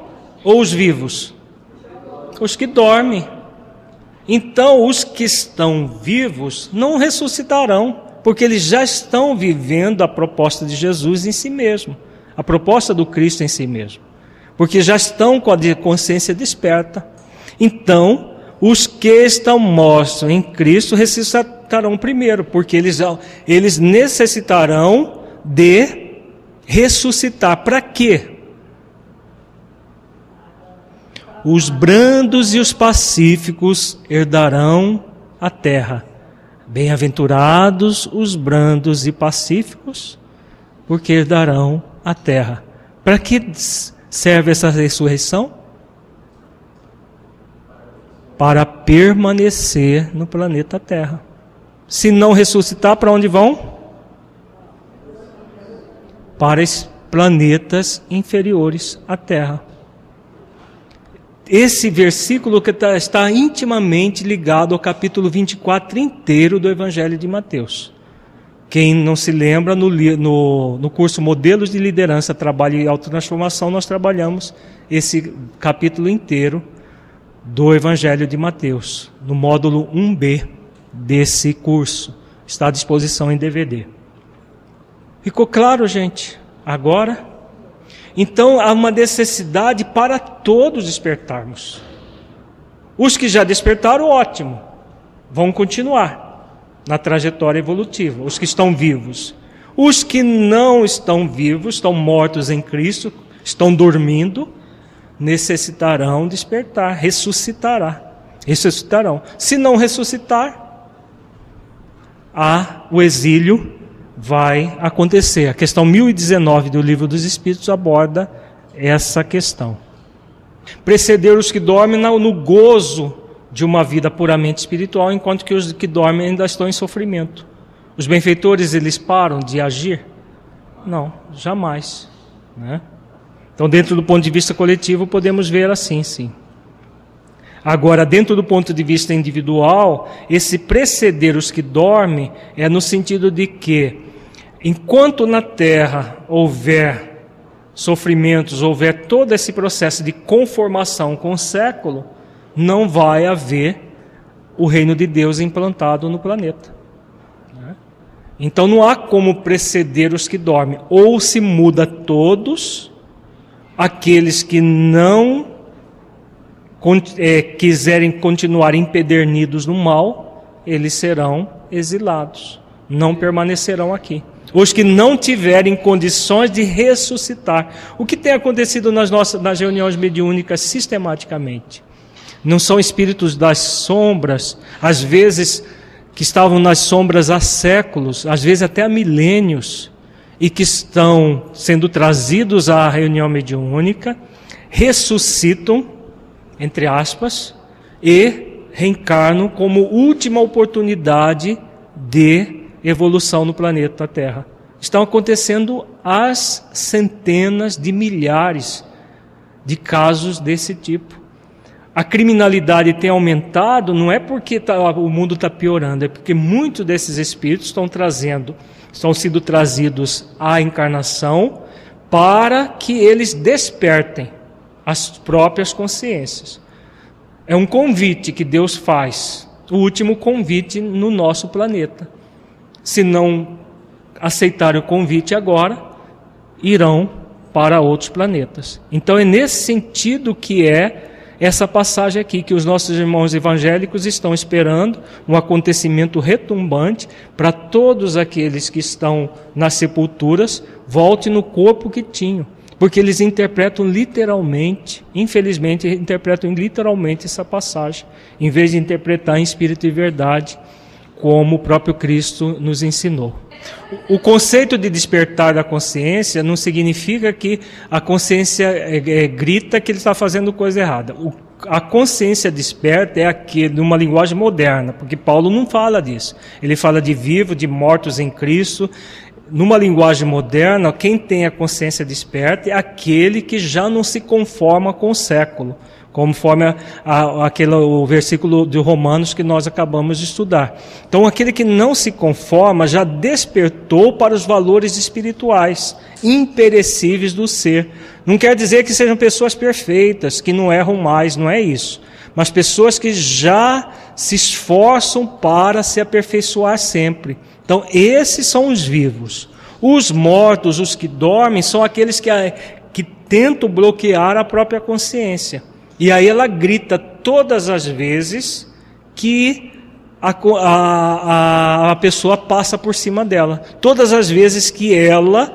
ou os vivos? Os que dormem. Então, os que estão vivos não ressuscitarão, porque eles já estão vivendo a proposta de Jesus em si mesmo, a proposta do Cristo em si mesmo porque já estão com a consciência desperta. Então, os que estão mortos em Cristo ressuscitarão primeiro, porque eles, eles necessitarão de ressuscitar. Para quê? Os brandos e os pacíficos herdarão a terra. Bem-aventurados os brandos e pacíficos, porque herdarão a terra. Para que serve essa ressurreição? Para permanecer no planeta Terra. Se não ressuscitar, para onde vão? Para planetas inferiores à Terra. Esse versículo que tá, está intimamente ligado ao capítulo 24 inteiro do Evangelho de Mateus. Quem não se lembra, no, no, no curso Modelos de Liderança, Trabalho e Autotransformação, nós trabalhamos esse capítulo inteiro do Evangelho de Mateus, no módulo 1B desse curso. Está à disposição em DVD. Ficou claro, gente? Agora? Então há uma necessidade para todos despertarmos. Os que já despertaram, ótimo, vão continuar na trajetória evolutiva, os que estão vivos. Os que não estão vivos, estão mortos em Cristo, estão dormindo, necessitarão despertar, ressuscitará, ressuscitarão. Se não ressuscitar, há o exílio vai acontecer. A questão 1019 do Livro dos Espíritos aborda essa questão. Preceder os que dormem no gozo de uma vida puramente espiritual, enquanto que os que dormem ainda estão em sofrimento. Os benfeitores, eles param de agir? Não, jamais. Né? Então, dentro do ponto de vista coletivo, podemos ver assim, sim. Agora, dentro do ponto de vista individual, esse preceder os que dormem é no sentido de que, enquanto na terra houver sofrimentos, houver todo esse processo de conformação com o século, não vai haver o reino de Deus implantado no planeta. Né? Então não há como preceder os que dormem. Ou se muda todos, aqueles que não é, quiserem continuar empedernidos no mal, eles serão exilados, não permanecerão aqui. Os que não tiverem condições de ressuscitar. O que tem acontecido nas nossas nas reuniões mediúnicas sistematicamente? não são espíritos das sombras, às vezes que estavam nas sombras há séculos, às vezes até há milênios, e que estão sendo trazidos à reunião mediúnica, ressuscitam, entre aspas, e reencarnam como última oportunidade de evolução no planeta Terra. Estão acontecendo as centenas de milhares de casos desse tipo a criminalidade tem aumentado, não é porque tá, o mundo está piorando, é porque muitos desses espíritos estão trazendo, estão sendo trazidos à encarnação para que eles despertem as próprias consciências. É um convite que Deus faz, o último convite no nosso planeta. Se não aceitarem o convite agora, irão para outros planetas. Então é nesse sentido que é essa passagem aqui, que os nossos irmãos evangélicos estão esperando um acontecimento retumbante para todos aqueles que estão nas sepulturas volte no corpo que tinham. Porque eles interpretam literalmente, infelizmente, interpretam literalmente essa passagem, em vez de interpretar em espírito e verdade, como o próprio Cristo nos ensinou. O conceito de despertar da consciência não significa que a consciência é, é, grita que ele está fazendo coisa errada. O, a consciência desperta é aquele, numa linguagem moderna, porque Paulo não fala disso. Ele fala de vivo, de mortos em Cristo. Numa linguagem moderna, quem tem a consciência desperta é aquele que já não se conforma com o século conforme a, a, aquele, o versículo de Romanos que nós acabamos de estudar. Então, aquele que não se conforma já despertou para os valores espirituais, imperecíveis do ser. Não quer dizer que sejam pessoas perfeitas, que não erram mais, não é isso. Mas pessoas que já se esforçam para se aperfeiçoar sempre. Então, esses são os vivos. Os mortos, os que dormem, são aqueles que, que tentam bloquear a própria consciência. E aí ela grita todas as vezes que a, a, a pessoa passa por cima dela. Todas as vezes que ela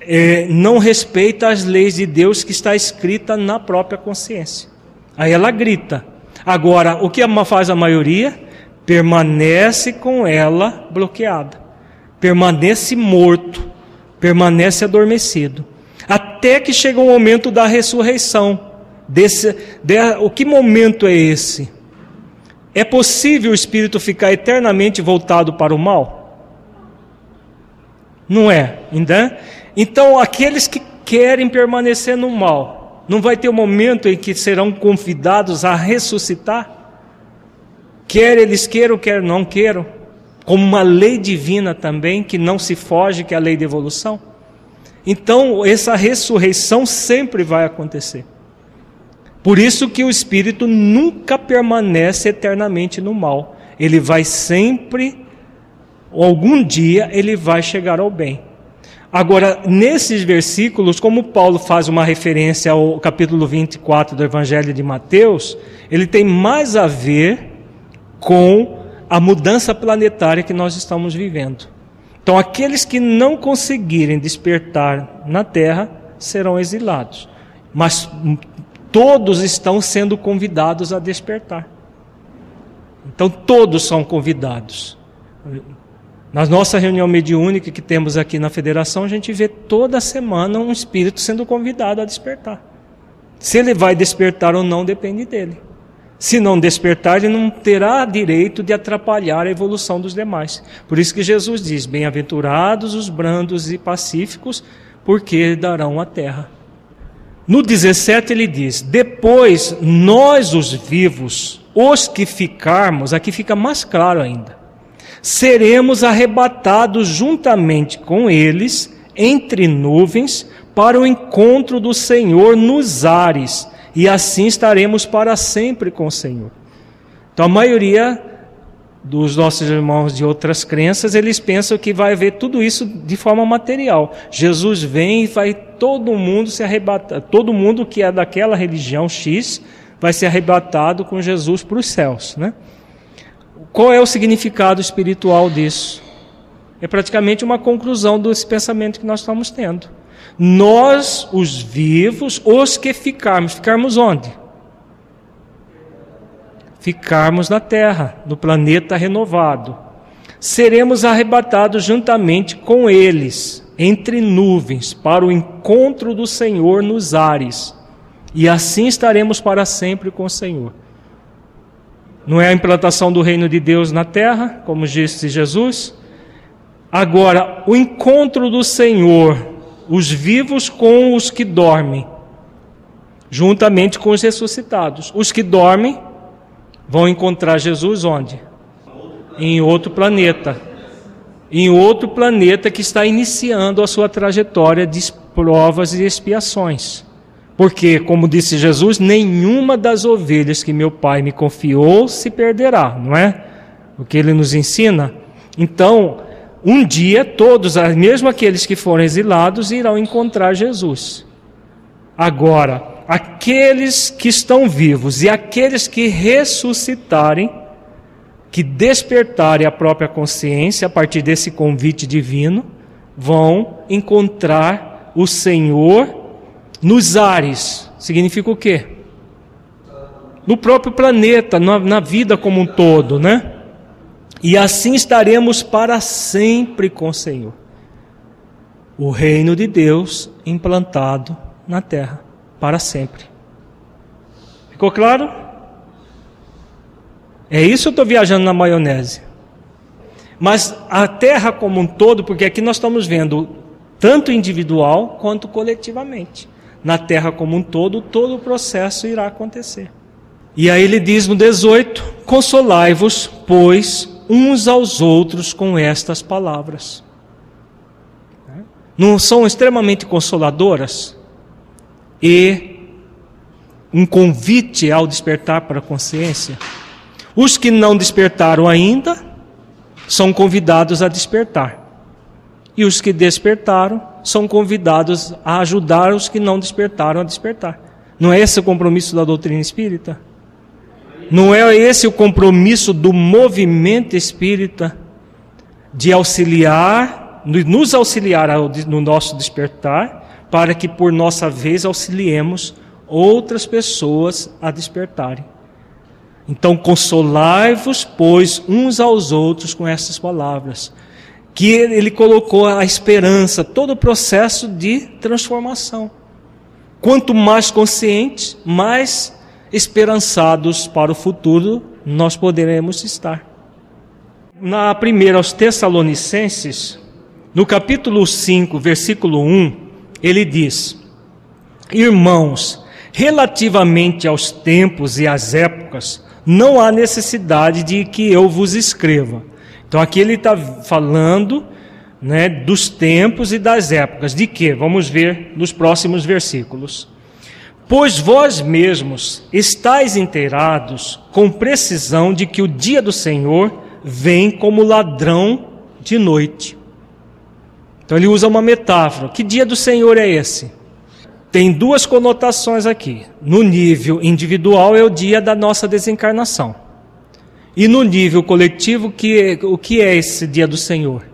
é, não respeita as leis de Deus que está escrita na própria consciência. Aí ela grita. Agora, o que faz a maioria? permanece com ela bloqueada, permanece morto, permanece adormecido, até que chega o momento da ressurreição. Desse, de, o que momento é esse? É possível o espírito ficar eternamente voltado para o mal? Não é, ainda? Então, aqueles que querem permanecer no mal, não vai ter um momento em que serão convidados a ressuscitar? Quer eles queiram, quer não queiram, como uma lei divina também, que não se foge, que é a lei da evolução. Então, essa ressurreição sempre vai acontecer. Por isso que o espírito nunca permanece eternamente no mal. Ele vai sempre, algum dia, ele vai chegar ao bem. Agora, nesses versículos, como Paulo faz uma referência ao capítulo 24 do Evangelho de Mateus, ele tem mais a ver com a mudança planetária que nós estamos vivendo. Então, aqueles que não conseguirem despertar na terra serão exilados. Mas todos estão sendo convidados a despertar. Então, todos são convidados. Na nossa reunião mediúnica que temos aqui na federação, a gente vê toda semana um espírito sendo convidado a despertar. Se ele vai despertar ou não depende dele. Se não despertar, ele não terá direito de atrapalhar a evolução dos demais. Por isso que Jesus diz: Bem-aventurados os brandos e pacíficos, porque darão a terra. No 17 ele diz: Depois nós, os vivos, os que ficarmos, aqui fica mais claro ainda, seremos arrebatados juntamente com eles entre nuvens para o encontro do Senhor nos ares e assim estaremos para sempre com o Senhor. Então a maioria dos nossos irmãos de outras crenças, eles pensam que vai haver tudo isso de forma material. Jesus vem e vai todo mundo se arrebatar, todo mundo que é daquela religião X vai ser arrebatado com Jesus para os céus, né? Qual é o significado espiritual disso? É praticamente uma conclusão desse pensamento que nós estamos tendo. Nós, os vivos, os que ficarmos, ficarmos onde? Ficarmos na terra, no planeta renovado. Seremos arrebatados juntamente com eles, entre nuvens, para o encontro do Senhor nos ares. E assim estaremos para sempre com o Senhor. Não é a implantação do reino de Deus na terra, como disse Jesus? Agora, o encontro do Senhor os vivos com os que dormem, juntamente com os ressuscitados. Os que dormem vão encontrar Jesus onde? Em outro planeta. Em outro planeta que está iniciando a sua trajetória de provas e expiações. Porque, como disse Jesus, nenhuma das ovelhas que meu Pai me confiou se perderá, não é? O que ele nos ensina. Então, um dia todos, mesmo aqueles que foram exilados, irão encontrar Jesus. Agora, aqueles que estão vivos e aqueles que ressuscitarem, que despertarem a própria consciência a partir desse convite divino, vão encontrar o Senhor nos ares. Significa o quê? No próprio planeta, na, na vida como um todo, né? E assim estaremos para sempre com o Senhor. O reino de Deus implantado na terra para sempre. Ficou claro? É isso eu estou viajando na maionese. Mas a terra como um todo, porque aqui nós estamos vendo tanto individual quanto coletivamente. Na terra como um todo, todo o processo irá acontecer. E aí ele diz no 18: Consolai-vos, pois, uns aos outros com estas palavras. Não são extremamente consoladoras? E um convite ao despertar para a consciência? Os que não despertaram ainda são convidados a despertar. E os que despertaram são convidados a ajudar os que não despertaram a despertar. Não é esse o compromisso da doutrina espírita? Não é esse o compromisso do movimento espírita de auxiliar, nos auxiliar no nosso despertar, para que por nossa vez auxiliemos outras pessoas a despertarem. Então, consolai-vos, pois, uns aos outros com estas palavras. Que ele colocou a esperança, todo o processo de transformação. Quanto mais conscientes, mais esperançados para o futuro nós poderemos estar. Na primeira aos Tessalonicenses, no capítulo 5, versículo 1, ele diz: Irmãos, relativamente aos tempos e às épocas, não há necessidade de que eu vos escreva. Então aqui ele está falando né, dos tempos e das épocas. De que? Vamos ver nos próximos versículos. Pois vós mesmos estáis inteirados com precisão de que o dia do Senhor vem como ladrão de noite. Então ele usa uma metáfora. Que dia do Senhor é esse? Tem duas conotações aqui. No nível individual é o dia da nossa desencarnação. E no nível coletivo, que, o que é esse dia do Senhor?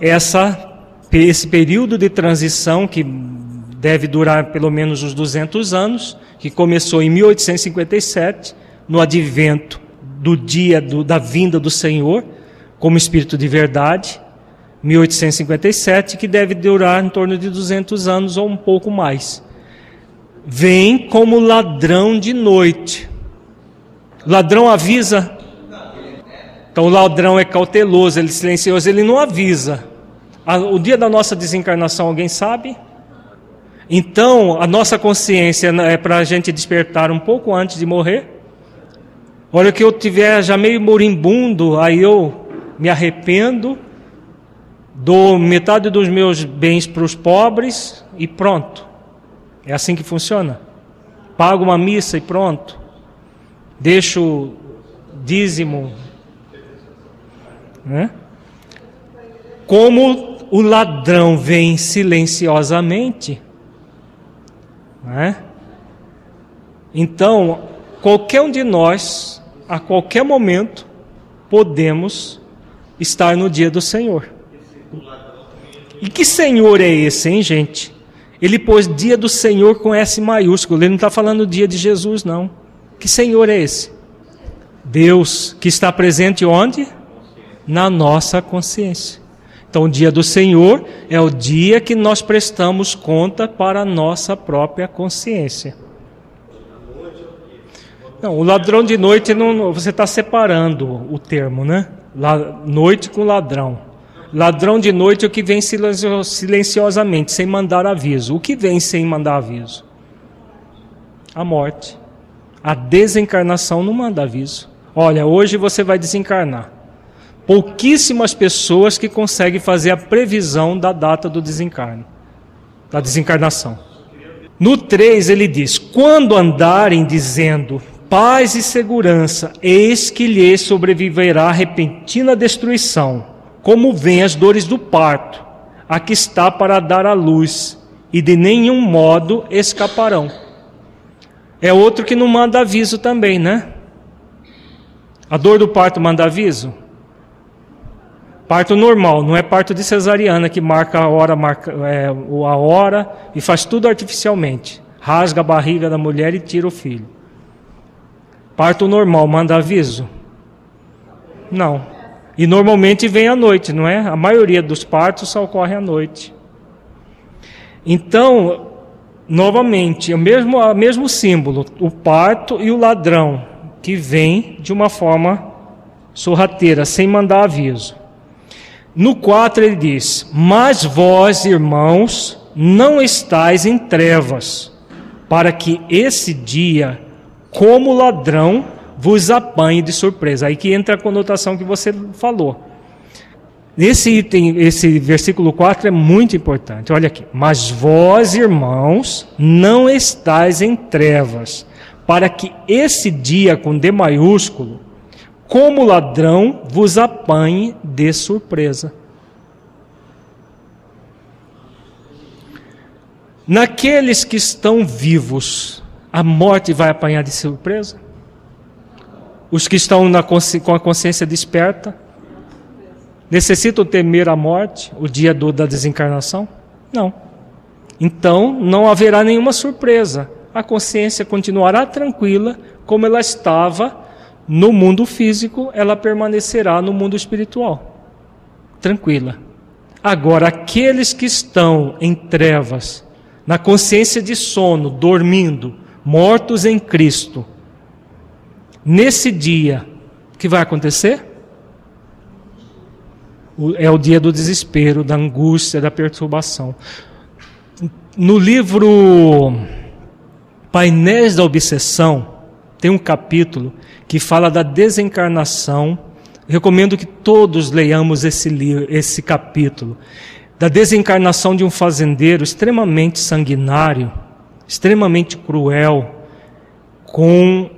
Essa, esse período de transição que deve durar pelo menos uns 200 anos, que começou em 1857, no advento do dia do, da vinda do Senhor, como Espírito de verdade, 1857, que deve durar em torno de 200 anos ou um pouco mais. Vem como ladrão de noite. ladrão avisa. Então o ladrão é cauteloso, ele é silencioso, ele não avisa. O dia da nossa desencarnação, alguém sabe? Então, a nossa consciência é para a gente despertar um pouco antes de morrer. Hora que eu tiver já meio moribundo, aí eu me arrependo, dou metade dos meus bens para os pobres e pronto. É assim que funciona. Pago uma missa e pronto. Deixo dízimo. Né? Como o ladrão vem silenciosamente, né? Então, qualquer um de nós, a qualquer momento, podemos estar no dia do Senhor. E que Senhor é esse, hein, gente? Ele pôs dia do Senhor com S maiúsculo. Ele não está falando dia de Jesus, não. Que Senhor é esse? Deus que está presente onde? Na nossa consciência. Então, o dia do Senhor é o dia que nós prestamos conta para a nossa própria consciência. Não, o ladrão de noite, não, você está separando o termo, né? La, noite com ladrão. Ladrão de noite é o que vem silenciosamente, sem mandar aviso. O que vem sem mandar aviso? A morte. A desencarnação não manda aviso. Olha, hoje você vai desencarnar pouquíssimas pessoas que conseguem fazer a previsão da data do desencarno, da desencarnação. No 3 ele diz: Quando andarem dizendo paz e segurança, eis que lhes sobreviverá repentina destruição, como vêm as dores do parto, a que está para dar à luz, e de nenhum modo escaparão. É outro que não manda aviso também, né? A dor do parto manda aviso? Parto normal, não é parto de cesariana que marca a hora, marca, é, a hora e faz tudo artificialmente. Rasga a barriga da mulher e tira o filho. Parto normal, manda aviso? Não. E normalmente vem à noite, não é? A maioria dos partos só ocorre à noite. Então, novamente, o mesmo, o mesmo símbolo, o parto e o ladrão, que vem de uma forma sorrateira, sem mandar aviso. No 4 ele diz: Mas vós, irmãos, não estáis em trevas, para que esse dia, como ladrão, vos apanhe de surpresa. Aí que entra a conotação que você falou. Esse item, esse versículo 4 é muito importante. Olha aqui. Mas vós, irmãos, não estáis em trevas, para que esse dia com D maiúsculo como ladrão vos apanhe de surpresa. Naqueles que estão vivos, a morte vai apanhar de surpresa? Os que estão com a consciência desperta, necessitam temer a morte, o dia do, da desencarnação? Não. Então, não haverá nenhuma surpresa. A consciência continuará tranquila, como ela estava no mundo físico, ela permanecerá no mundo espiritual, tranquila. Agora, aqueles que estão em trevas, na consciência de sono, dormindo, mortos em Cristo, nesse dia, o que vai acontecer? É o dia do desespero, da angústia, da perturbação. No livro Painéis da Obsessão, tem um capítulo que fala da desencarnação. Recomendo que todos leiamos esse, livro, esse capítulo. Da desencarnação de um fazendeiro extremamente sanguinário, extremamente cruel, com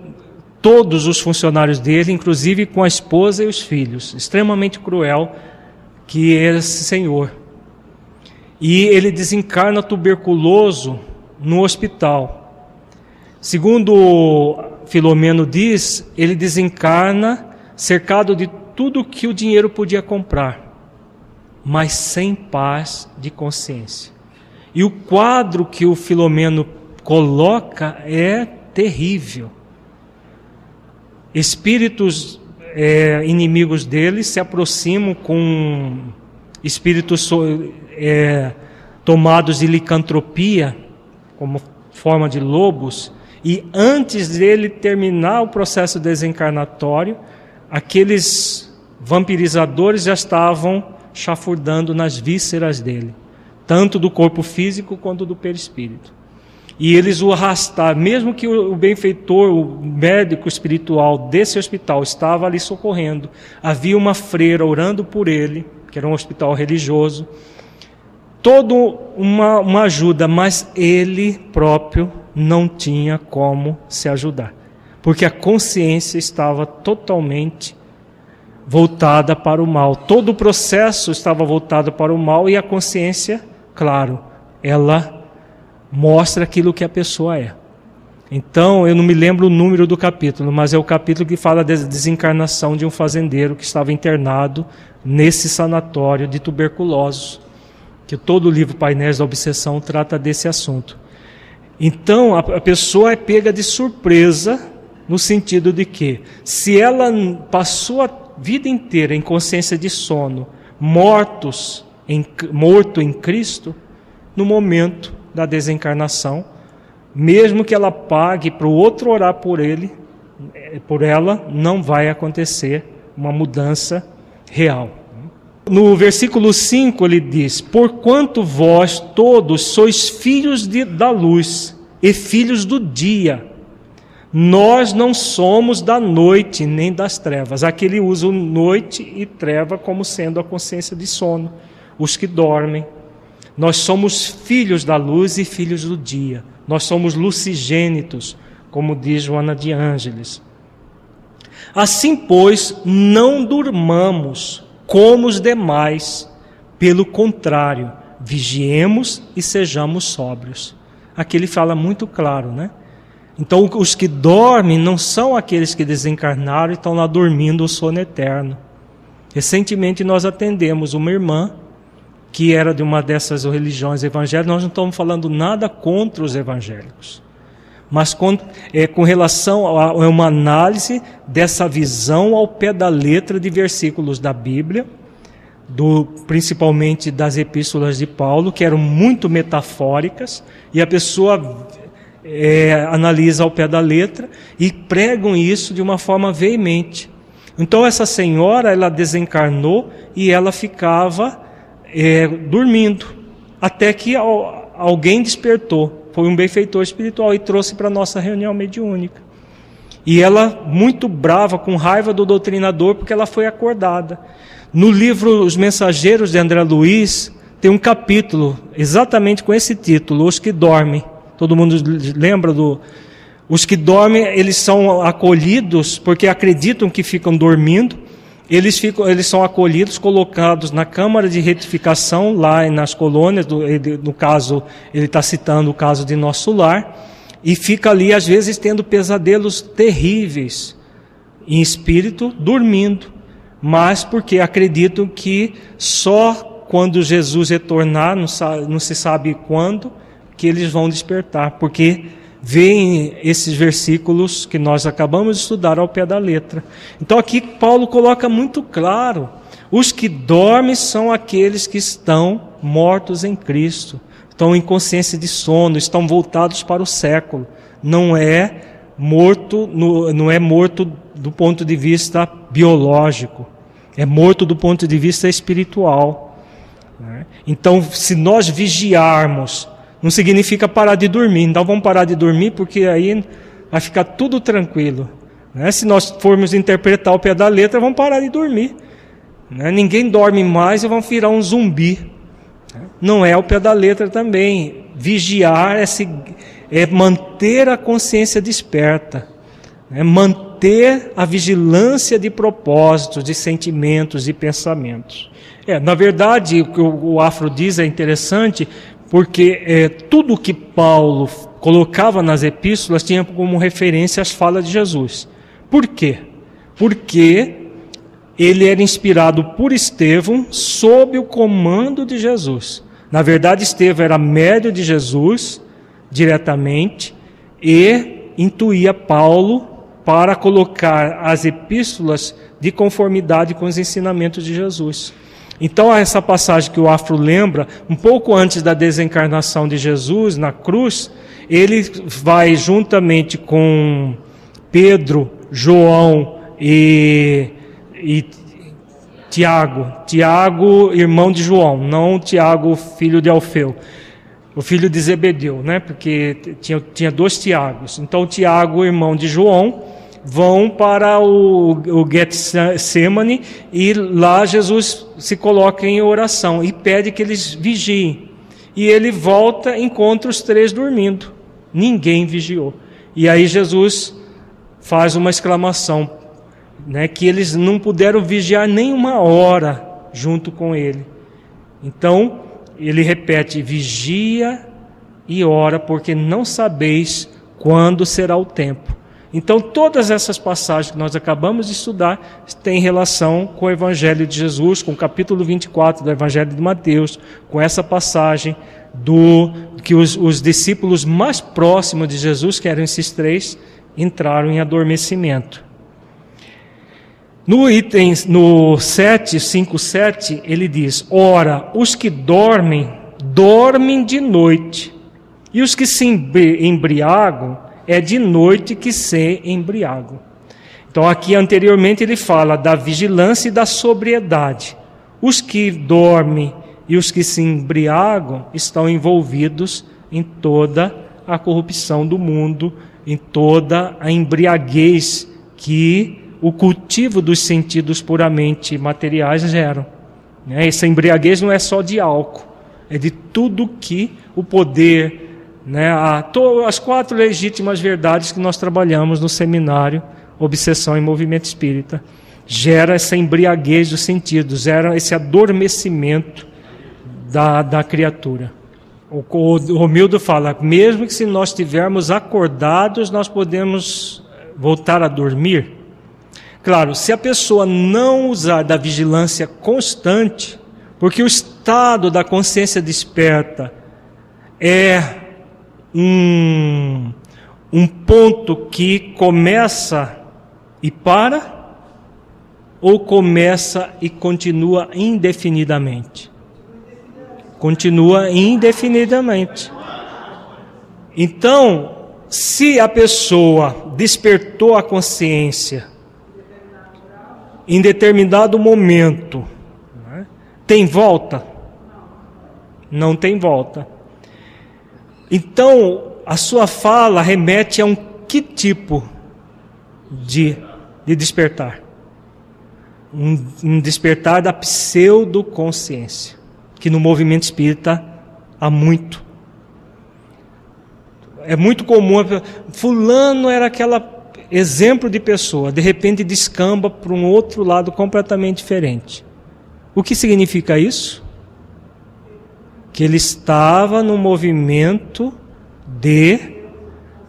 todos os funcionários dele, inclusive com a esposa e os filhos. Extremamente cruel que esse senhor. E ele desencarna tuberculoso no hospital. Segundo Filomeno diz, ele desencarna cercado de tudo que o dinheiro podia comprar, mas sem paz de consciência. E o quadro que o Filomeno coloca é terrível. Espíritos é, inimigos dele se aproximam com espíritos é, tomados de licantropia, como forma de lobos, e antes dele terminar o processo desencarnatório, aqueles vampirizadores já estavam chafurdando nas vísceras dele, tanto do corpo físico quanto do perispírito. E eles o arrastaram, mesmo que o benfeitor, o médico espiritual desse hospital estava ali socorrendo, havia uma freira orando por ele, que era um hospital religioso, toda uma, uma ajuda, mas ele próprio não tinha como se ajudar, porque a consciência estava totalmente voltada para o mal. Todo o processo estava voltado para o mal e a consciência, claro, ela mostra aquilo que a pessoa é. Então, eu não me lembro o número do capítulo, mas é o capítulo que fala da desencarnação de um fazendeiro que estava internado nesse sanatório de tuberculosos, que todo o livro Painéis da Obsessão trata desse assunto. Então a, pessoa é pega de surpresa no sentido de que, se ela passou a vida inteira em consciência de sono, mortos em, morto em Cristo, no momento da desencarnação, mesmo que ela pague para o outro orar por ele, eh, por ela, não vai acontecer uma mudança real. No versículo 5 ele diz: Porquanto vós todos sois filhos de, da luz e filhos do dia, nós não somos da noite nem das trevas. Aqui ele usa noite e treva como sendo a consciência de sono, os que dormem. Nós somos filhos da luz e filhos do dia. Nós somos lucigênitos, como diz Joana de Ângeles. Assim, pois, não durmamos como os demais. Pelo contrário, vigiemos e sejamos sóbrios. Aqui ele fala muito claro, né? Então, os que dormem não são aqueles que desencarnaram e estão lá dormindo o sono eterno. Recentemente nós atendemos uma irmã que era de uma dessas religiões evangélicas. Nós não estamos falando nada contra os evangélicos mas com, é, com relação a, a uma análise dessa visão ao pé da letra de versículos da Bíblia, do, principalmente das epístolas de Paulo, que eram muito metafóricas, e a pessoa é, analisa ao pé da letra e pregam isso de uma forma veemente. Então essa senhora ela desencarnou e ela ficava é, dormindo até que alguém despertou foi um benfeitor espiritual e trouxe para nossa reunião mediúnica. E ela, muito brava, com raiva do doutrinador, porque ela foi acordada. No livro Os Mensageiros de André Luiz, tem um capítulo exatamente com esse título, Os que Dormem. Todo mundo lembra do. Os que dormem, eles são acolhidos porque acreditam que ficam dormindo eles, ficam, eles são acolhidos, colocados na Câmara de Retificação, lá nas colônias, do, no caso, ele está citando o caso de nosso lar, e fica ali, às vezes, tendo pesadelos terríveis, em espírito, dormindo, mas porque acreditam que só quando Jesus retornar, não, não se sabe quando, que eles vão despertar, porque veem esses versículos que nós acabamos de estudar ao pé da letra. Então aqui Paulo coloca muito claro: os que dormem são aqueles que estão mortos em Cristo, estão em consciência de sono, estão voltados para o século. Não é morto, não é morto do ponto de vista biológico, é morto do ponto de vista espiritual. Né? Então, se nós vigiarmos não significa parar de dormir. Então vamos parar de dormir porque aí vai ficar tudo tranquilo. Né? Se nós formos interpretar o pé da letra, vamos parar de dormir. Né? Ninguém dorme mais e vão virar um zumbi. Não é o pé da letra também. Vigiar é, se, é manter a consciência desperta, é manter a vigilância de propósitos, de sentimentos e pensamentos. É, na verdade, o que o Afro diz é interessante, porque é, tudo que Paulo colocava nas epístolas tinha como referência as falas de Jesus. Por quê? Porque ele era inspirado por Estevão sob o comando de Jesus. Na verdade, Estevão era médio de Jesus diretamente e intuía Paulo para colocar as epístolas de conformidade com os ensinamentos de Jesus. Então, essa passagem que o Afro lembra, um pouco antes da desencarnação de Jesus na cruz, ele vai juntamente com Pedro, João e, e Tiago, Tiago, irmão de João, não Tiago, filho de Alfeu, o filho de Zebedeu, né? Porque tinha, tinha dois Tiagos. Então, Tiago, irmão de João, vão para o, o Getsemane e lá Jesus se coloca em oração e pede que eles vigiem. E ele volta encontra os três dormindo. Ninguém vigiou. E aí Jesus faz uma exclamação, né, que eles não puderam vigiar nem uma hora junto com ele. Então, ele repete: vigia e ora, porque não sabeis quando será o tempo. Então, todas essas passagens que nós acabamos de estudar têm relação com o Evangelho de Jesus, com o capítulo 24 do Evangelho de Mateus, com essa passagem do que os, os discípulos mais próximos de Jesus, que eram esses três, entraram em adormecimento. No item no 7, 5, 7, ele diz: Ora, os que dormem, dormem de noite, e os que se embriagam, é de noite que se embriagam. Então, aqui anteriormente ele fala da vigilância e da sobriedade. Os que dormem e os que se embriagam estão envolvidos em toda a corrupção do mundo, em toda a embriaguez que o cultivo dos sentidos puramente materiais geram. Né? Essa embriaguez não é só de álcool, é de tudo que o poder, né, a, as quatro legítimas verdades que nós trabalhamos no seminário Obsessão em Movimento Espírita. Gera essa embriaguez dos sentidos, gera esse adormecimento da, da criatura. O, o Romildo fala: mesmo que se nós estivermos acordados, nós podemos voltar a dormir. Claro, se a pessoa não usar da vigilância constante, porque o estado da consciência desperta é um, um ponto que começa e para, ou começa e continua indefinidamente? Continua indefinidamente. Então, se a pessoa despertou a consciência em determinado momento, né, tem volta? Não tem volta. Então, a sua fala remete a um que tipo de, de despertar? Um, um despertar da pseudoconsciência, que no movimento espírita há muito. É muito comum, fulano era aquela exemplo de pessoa, de repente descamba para um outro lado completamente diferente. O que significa isso? Que ele estava no movimento de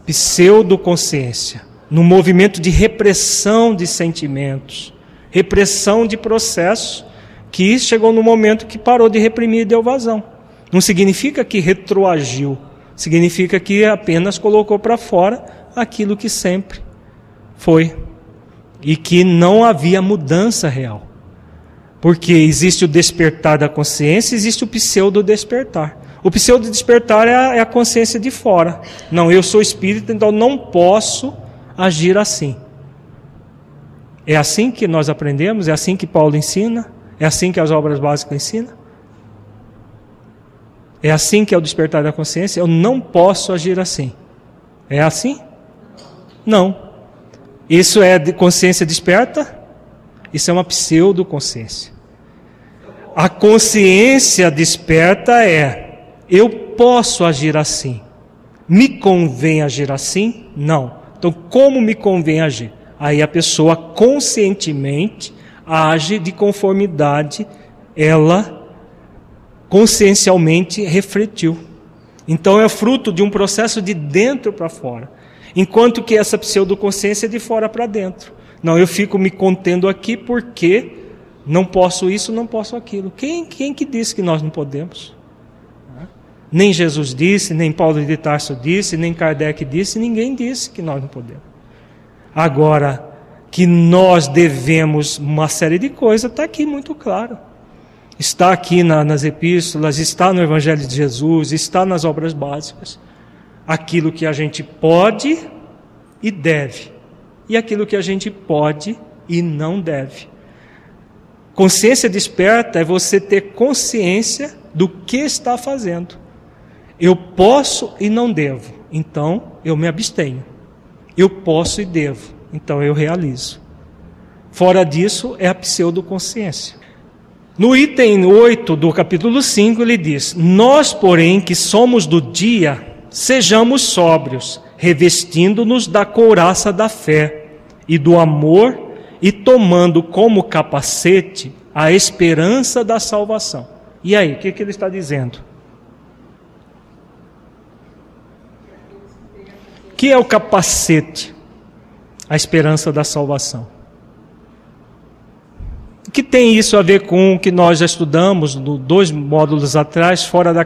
pseudoconsciência, no movimento de repressão de sentimentos, repressão de processo, que chegou no momento que parou de reprimir e deu vazão. Não significa que retroagiu, Significa que apenas colocou para fora aquilo que sempre foi e que não havia mudança real. Porque existe o despertar da consciência, existe o pseudo despertar. O pseudo despertar é a, é a consciência de fora. Não, eu sou espírita, então não posso agir assim. É assim que nós aprendemos? É assim que Paulo ensina? É assim que as obras básicas ensinam? É assim que é o despertar da consciência? Eu não posso agir assim. É assim? Não. Isso é de consciência desperta? Isso é uma pseudo-consciência. A consciência desperta é: eu posso agir assim. Me convém agir assim? Não. Então, como me convém agir? Aí a pessoa conscientemente age de conformidade, ela consciencialmente refletiu. Então é fruto de um processo de dentro para fora. Enquanto que essa pseudoconsciência é de fora para dentro. Não, eu fico me contendo aqui porque não posso isso, não posso aquilo. Quem, quem que disse que nós não podemos? Nem Jesus disse, nem Paulo de Tarso disse, nem Kardec disse, ninguém disse que nós não podemos. Agora, que nós devemos uma série de coisas, está aqui muito claro. Está aqui na, nas epístolas, está no Evangelho de Jesus, está nas obras básicas aquilo que a gente pode e deve, e aquilo que a gente pode e não deve. Consciência desperta é você ter consciência do que está fazendo. Eu posso e não devo, então eu me abstenho. Eu posso e devo, então eu realizo. Fora disso é a pseudoconsciência. No item 8 do capítulo 5, ele diz: Nós, porém, que somos do dia, sejamos sóbrios, revestindo-nos da couraça da fé e do amor e tomando como capacete a esperança da salvação. E aí, o que, que ele está dizendo? O que é o capacete? A esperança da salvação que tem isso a ver com o que nós já estudamos no, dois módulos atrás, fora da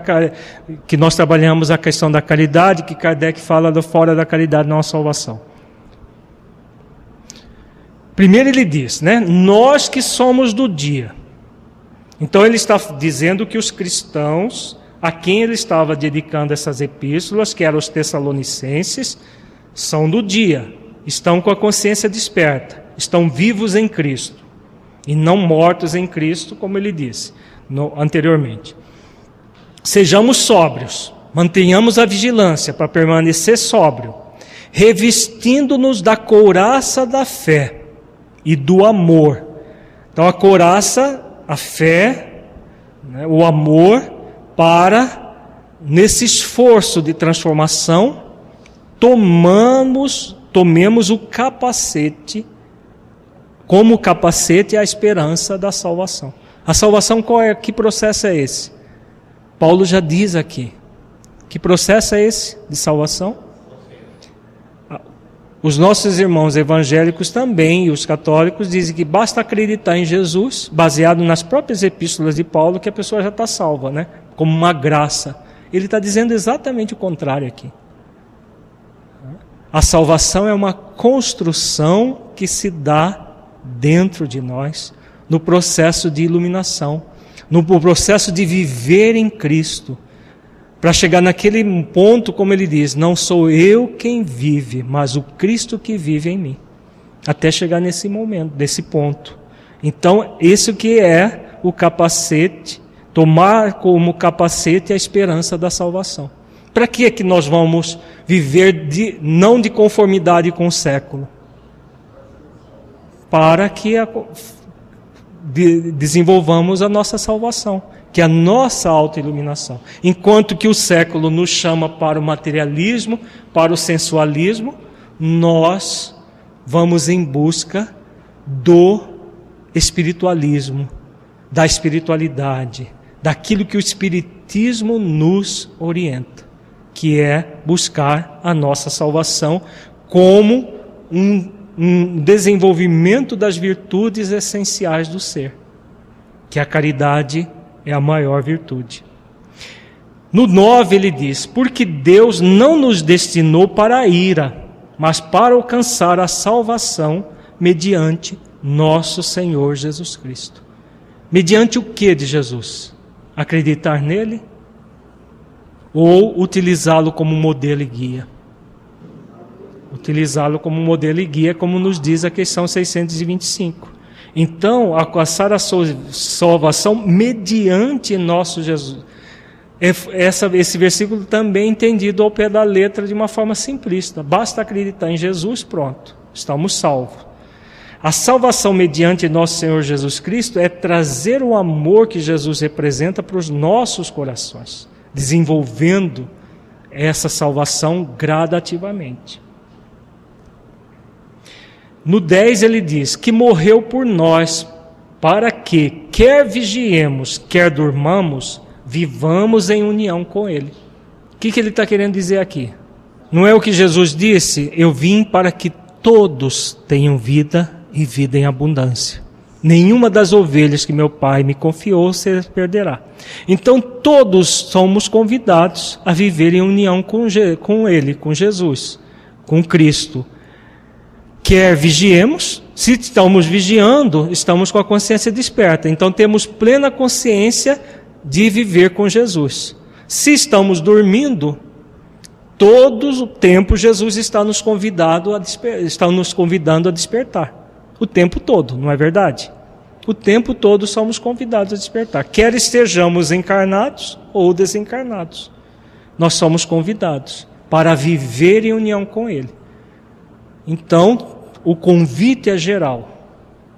que nós trabalhamos a questão da caridade, que Kardec fala do fora da caridade não a salvação. Primeiro ele diz, né? Nós que somos do dia. Então ele está dizendo que os cristãos a quem ele estava dedicando essas epístolas, que eram os tessalonicenses, são do dia, estão com a consciência desperta, estão vivos em Cristo e não mortos em Cristo, como ele disse no, anteriormente. Sejamos sóbrios, mantenhamos a vigilância para permanecer sóbrio, revestindo-nos da couraça da fé e do amor. Então, a couraça, a fé, né, o amor, para, nesse esforço de transformação, tomamos, tomemos o capacete como capacete a esperança da salvação. A salvação qual é? Que processo é esse? Paulo já diz aqui. Que processo é esse de salvação? Os nossos irmãos evangélicos também, e os católicos, dizem que basta acreditar em Jesus, baseado nas próprias epístolas de Paulo, que a pessoa já está salva, né? Como uma graça. Ele está dizendo exatamente o contrário aqui. A salvação é uma construção que se dá dentro de nós, no processo de iluminação, no processo de viver em Cristo, para chegar naquele ponto, como ele diz: não sou eu quem vive, mas o Cristo que vive em mim. Até chegar nesse momento, nesse ponto. Então, isso que é o capacete, tomar como capacete a esperança da salvação. Para que é que nós vamos viver de, não de conformidade com o século, para que a, de, desenvolvamos a nossa salvação, que é a nossa autoiluminação. Enquanto que o século nos chama para o materialismo, para o sensualismo, nós vamos em busca do espiritualismo, da espiritualidade, daquilo que o espiritismo nos orienta, que é buscar a nossa salvação como um um desenvolvimento das virtudes essenciais do ser, que a caridade é a maior virtude. No 9 ele diz: Porque Deus não nos destinou para a ira, mas para alcançar a salvação mediante nosso Senhor Jesus Cristo. Mediante o que de Jesus? Acreditar nele? Ou utilizá-lo como modelo e guia? Utilizá-lo como modelo e guia, como nos diz a questão 625. Então, alcançar a salvação mediante nosso Jesus essa, esse versículo também é entendido ao pé da letra de uma forma simplista. Basta acreditar em Jesus, pronto, estamos salvos. A salvação mediante nosso Senhor Jesus Cristo é trazer o amor que Jesus representa para os nossos corações, desenvolvendo essa salvação gradativamente. No 10 ele diz que morreu por nós, para que, quer vigiemos, quer durmamos, vivamos em união com Ele. O que, que ele está querendo dizer aqui? Não é o que Jesus disse? Eu vim para que todos tenham vida e vida em abundância. Nenhuma das ovelhas que meu pai me confiou se perderá. Então todos somos convidados a viver em união com, com Ele, com Jesus, com Cristo. Quer vigiemos, se estamos vigiando, estamos com a consciência desperta. Então temos plena consciência de viver com Jesus. Se estamos dormindo, todo o tempo Jesus está nos, convidado a está nos convidando a despertar. O tempo todo, não é verdade? O tempo todo somos convidados a despertar. Quer estejamos encarnados ou desencarnados. Nós somos convidados para viver em união com Ele. Então, o convite é geral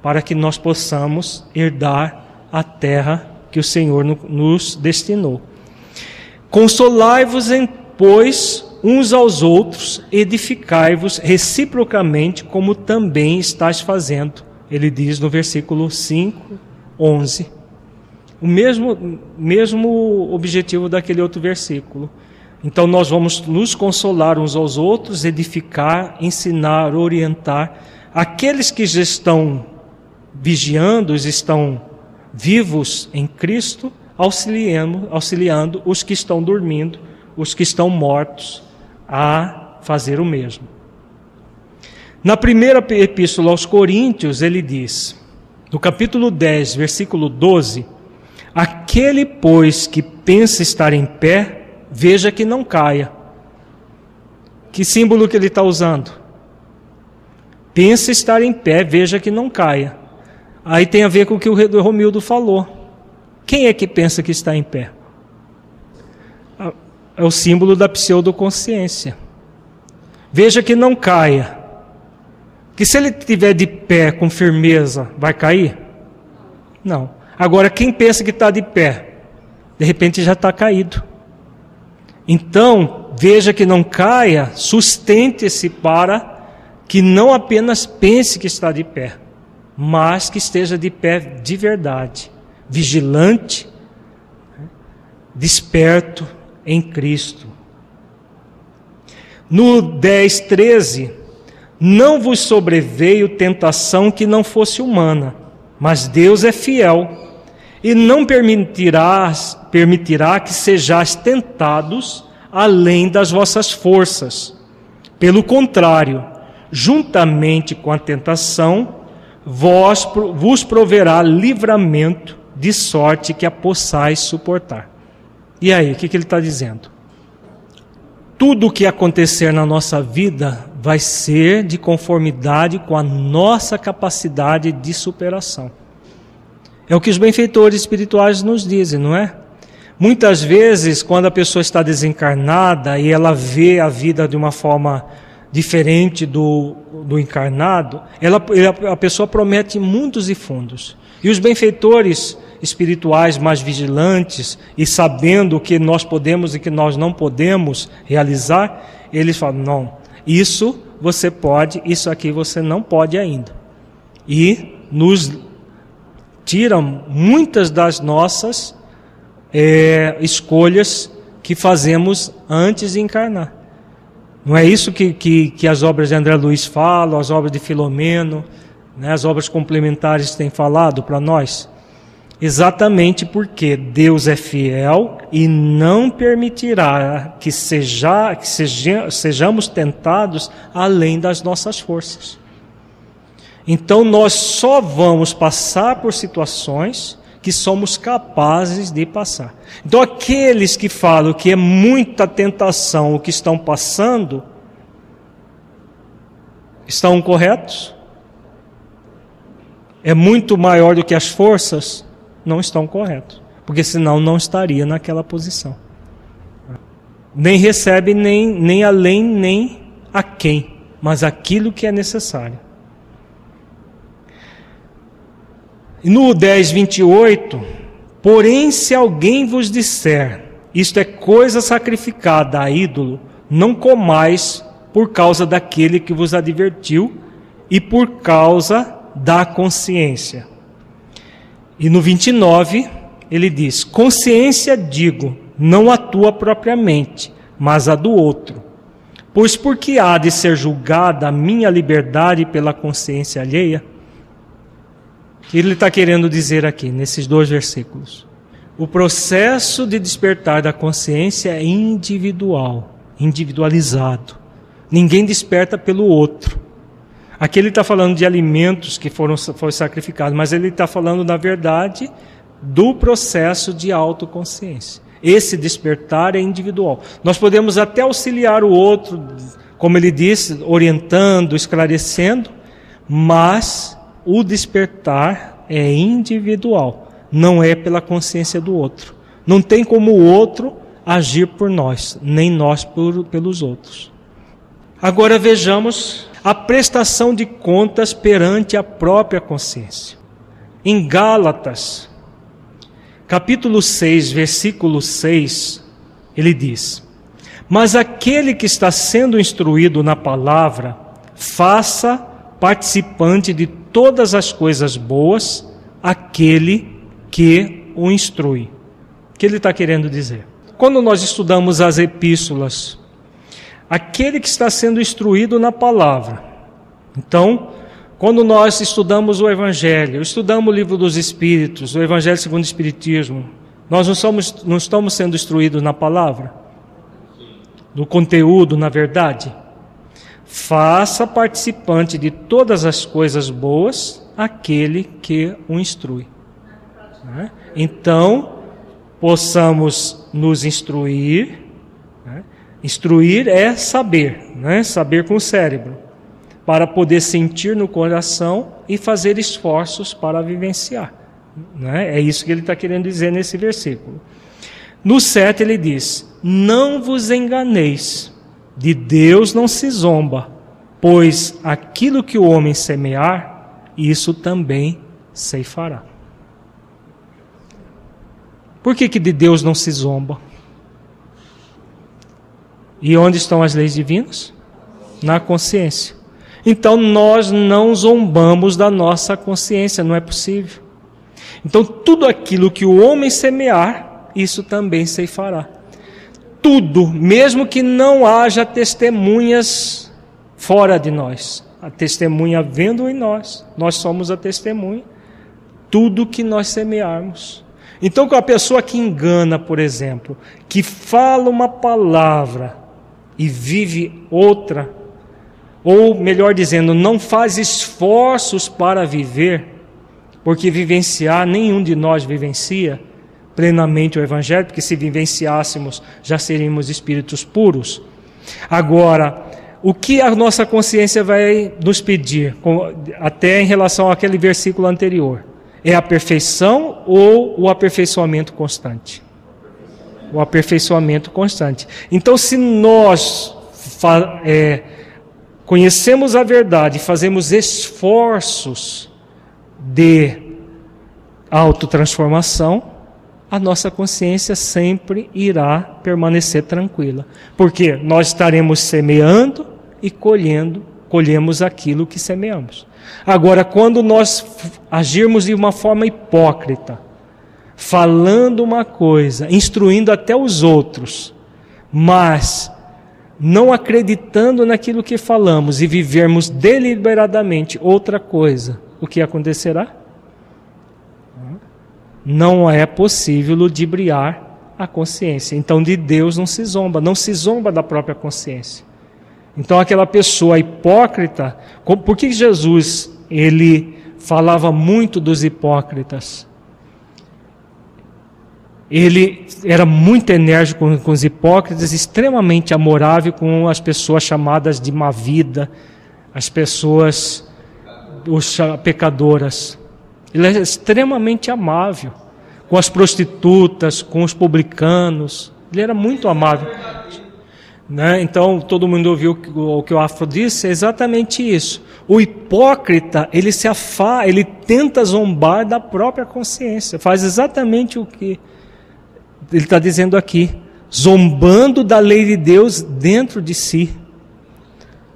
para que nós possamos herdar a terra que o Senhor nos destinou. Consolai-vos, pois, uns aos outros, edificai-vos reciprocamente, como também estás fazendo. Ele diz no versículo 5, 11. O mesmo, mesmo objetivo daquele outro versículo. Então nós vamos nos consolar uns aos outros, edificar, ensinar, orientar. Aqueles que já estão vigiando, estão vivos em Cristo, auxiliando, auxiliando os que estão dormindo, os que estão mortos, a fazer o mesmo. Na primeira epístola aos Coríntios, ele diz, no capítulo 10, versículo 12: Aquele, pois, que pensa estar em pé, veja que não caia. Que símbolo que ele está usando? Pensa estar em pé, veja que não caia. Aí tem a ver com o que o Romildo falou. Quem é que pensa que está em pé? É o símbolo da pseudoconsciência. Veja que não caia. Que se ele estiver de pé com firmeza, vai cair? Não. Agora, quem pensa que está de pé, de repente já está caído. Então, veja que não caia, sustente-se para que não apenas pense que está de pé, mas que esteja de pé de verdade, vigilante, desperto em Cristo. No 10, 13, não vos sobreveio tentação que não fosse humana, mas Deus é fiel e não permitirá, permitirá que sejais tentados além das vossas forças. Pelo contrário, juntamente com a tentação, vós, vos proverá livramento, de sorte que a possais suportar. E aí, o que, que ele está dizendo? Tudo o que acontecer na nossa vida vai ser de conformidade com a nossa capacidade de superação. É o que os benfeitores espirituais nos dizem, não é? Muitas vezes, quando a pessoa está desencarnada e ela vê a vida de uma forma diferente do, do encarnado, ela, a pessoa promete mundos e fundos. E os benfeitores espirituais mais vigilantes e sabendo o que nós podemos e que nós não podemos realizar, eles falam: não, isso você pode, isso aqui você não pode ainda. E nos tiram muitas das nossas é, escolhas que fazemos antes de encarnar. Não é isso que, que, que as obras de André Luiz falam, as obras de Filomeno, né, as obras complementares têm falado para nós? Exatamente porque Deus é fiel e não permitirá que, seja, que seja, sejamos tentados além das nossas forças. Então nós só vamos passar por situações que somos capazes de passar. Então aqueles que falam que é muita tentação o que estão passando, estão corretos? É muito maior do que as forças? Não estão corretos. Porque senão não estaria naquela posição. Nem recebe nem, nem além, nem a quem, mas aquilo que é necessário. No 10, 28, porém, se alguém vos disser, isto é coisa sacrificada a ídolo, não comais por causa daquele que vos advertiu e por causa da consciência. E no 29, ele diz: Consciência, digo, não a tua propriamente, mas a do outro. Pois por que há de ser julgada a minha liberdade pela consciência alheia? Que ele está querendo dizer aqui, nesses dois versículos? O processo de despertar da consciência é individual, individualizado. Ninguém desperta pelo outro. Aqui ele está falando de alimentos que foram, foram sacrificados, mas ele está falando, na verdade, do processo de autoconsciência. Esse despertar é individual. Nós podemos até auxiliar o outro, como ele disse, orientando, esclarecendo, mas o despertar é individual, não é pela consciência do outro. Não tem como o outro agir por nós, nem nós por, pelos outros. Agora vejamos a prestação de contas perante a própria consciência. Em Gálatas, capítulo 6, versículo 6, ele diz: Mas aquele que está sendo instruído na palavra, faça participante de todas as coisas boas aquele que o instrui. O que ele está querendo dizer? Quando nós estudamos as epístolas, aquele que está sendo instruído na palavra. Então, quando nós estudamos o Evangelho, estudamos o livro dos Espíritos, o Evangelho segundo o Espiritismo, nós não, somos, não estamos sendo instruídos na palavra, no conteúdo, na verdade faça participante de todas as coisas boas aquele que o instrui. Né? Então, possamos nos instruir. Né? Instruir é saber, né? saber com o cérebro, para poder sentir no coração e fazer esforços para vivenciar. Né? É isso que ele está querendo dizer nesse versículo. No 7 ele diz: Não vos enganeis de Deus não se zomba, pois aquilo que o homem semear, isso também ceifará. Por que, que de Deus não se zomba? E onde estão as leis divinas? Na consciência. Então nós não zombamos da nossa consciência, não é possível. Então tudo aquilo que o homem semear, isso também ceifará tudo, mesmo que não haja testemunhas fora de nós. A testemunha vendo em nós, nós somos a testemunha. Tudo que nós semearmos. Então, com a pessoa que engana, por exemplo, que fala uma palavra e vive outra, ou melhor dizendo, não faz esforços para viver, porque vivenciar nenhum de nós vivencia, plenamente o Evangelho, porque se vivenciássemos já seríamos espíritos puros. Agora, o que a nossa consciência vai nos pedir, até em relação àquele versículo anterior? É a perfeição ou o aperfeiçoamento constante? O aperfeiçoamento constante. Então, se nós é, conhecemos a verdade, fazemos esforços de autotransformação, a nossa consciência sempre irá permanecer tranquila, porque nós estaremos semeando e colhendo, colhemos aquilo que semeamos. Agora, quando nós agirmos de uma forma hipócrita, falando uma coisa, instruindo até os outros, mas não acreditando naquilo que falamos e vivermos deliberadamente outra coisa, o que acontecerá? Não é possível ludibriar a consciência. Então, de Deus não se zomba, não se zomba da própria consciência. Então, aquela pessoa hipócrita, por que Jesus ele falava muito dos hipócritas? Ele era muito enérgico com, os hipócritas, extremamente amorável com as pessoas chamadas de má vida, as pessoas os pecadoras. Ele é extremamente amável com as prostitutas, com os publicanos. Ele era muito amável. Né? Então, todo mundo ouviu o que o Afro disse, é exatamente isso. O hipócrita, ele se afa, ele tenta zombar da própria consciência, faz exatamente o que ele está dizendo aqui, zombando da lei de Deus dentro de si.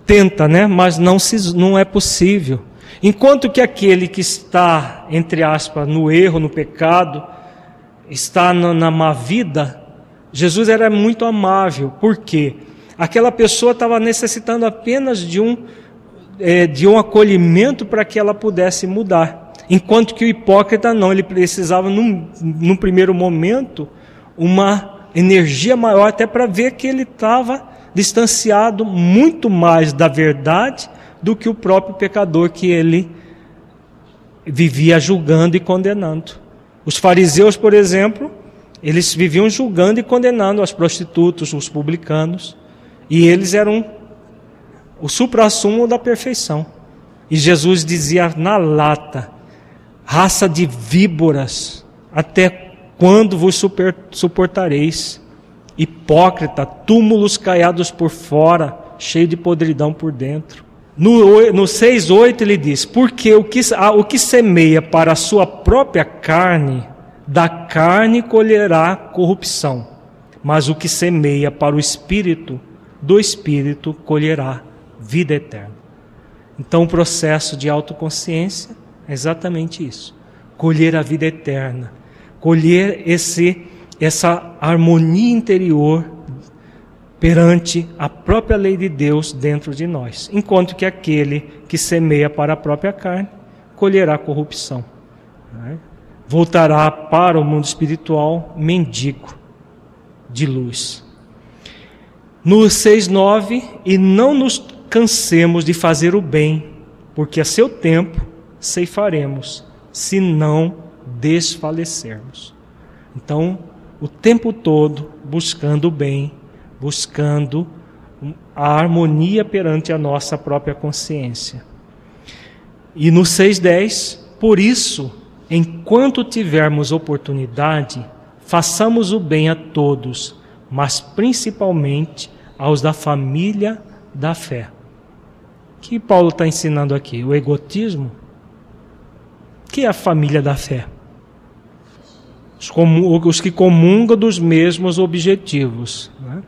Tenta, né? Mas não, se, não é possível. Enquanto que aquele que está, entre aspas, no erro, no pecado, está na, na má vida, Jesus era muito amável. Por quê? Aquela pessoa estava necessitando apenas de um, é, de um acolhimento para que ela pudesse mudar. Enquanto que o hipócrita não, ele precisava, num, num primeiro momento, uma energia maior, até para ver que ele estava distanciado muito mais da verdade do que o próprio pecador que ele vivia julgando e condenando. Os fariseus, por exemplo, eles viviam julgando e condenando as prostitutas, os publicanos, e eles eram o supra-sumo da perfeição. E Jesus dizia na lata: raça de víboras, até quando vos suportareis? Hipócrita, túmulos caiados por fora, cheio de podridão por dentro. No, no 6,8 ele diz: Porque o que, o que semeia para a sua própria carne, da carne colherá corrupção, mas o que semeia para o espírito, do espírito colherá vida eterna. Então o processo de autoconsciência é exatamente isso: colher a vida eterna. Colher esse, essa harmonia interior perante a própria lei de Deus dentro de nós, enquanto que aquele que semeia para a própria carne colherá corrupção. Né? Voltará para o mundo espiritual mendigo de luz. No 6,9: E não nos cansemos de fazer o bem, porque a seu tempo ceifaremos, se não desfalecermos. Então, o tempo todo buscando o bem, buscando a harmonia perante a nossa própria consciência. E no 6:10, por isso, enquanto tivermos oportunidade, façamos o bem a todos, mas principalmente aos da família da fé. O que Paulo está ensinando aqui? O egotismo? O que é a família da fé? os, que comungam dos mesmos objetivos. Né?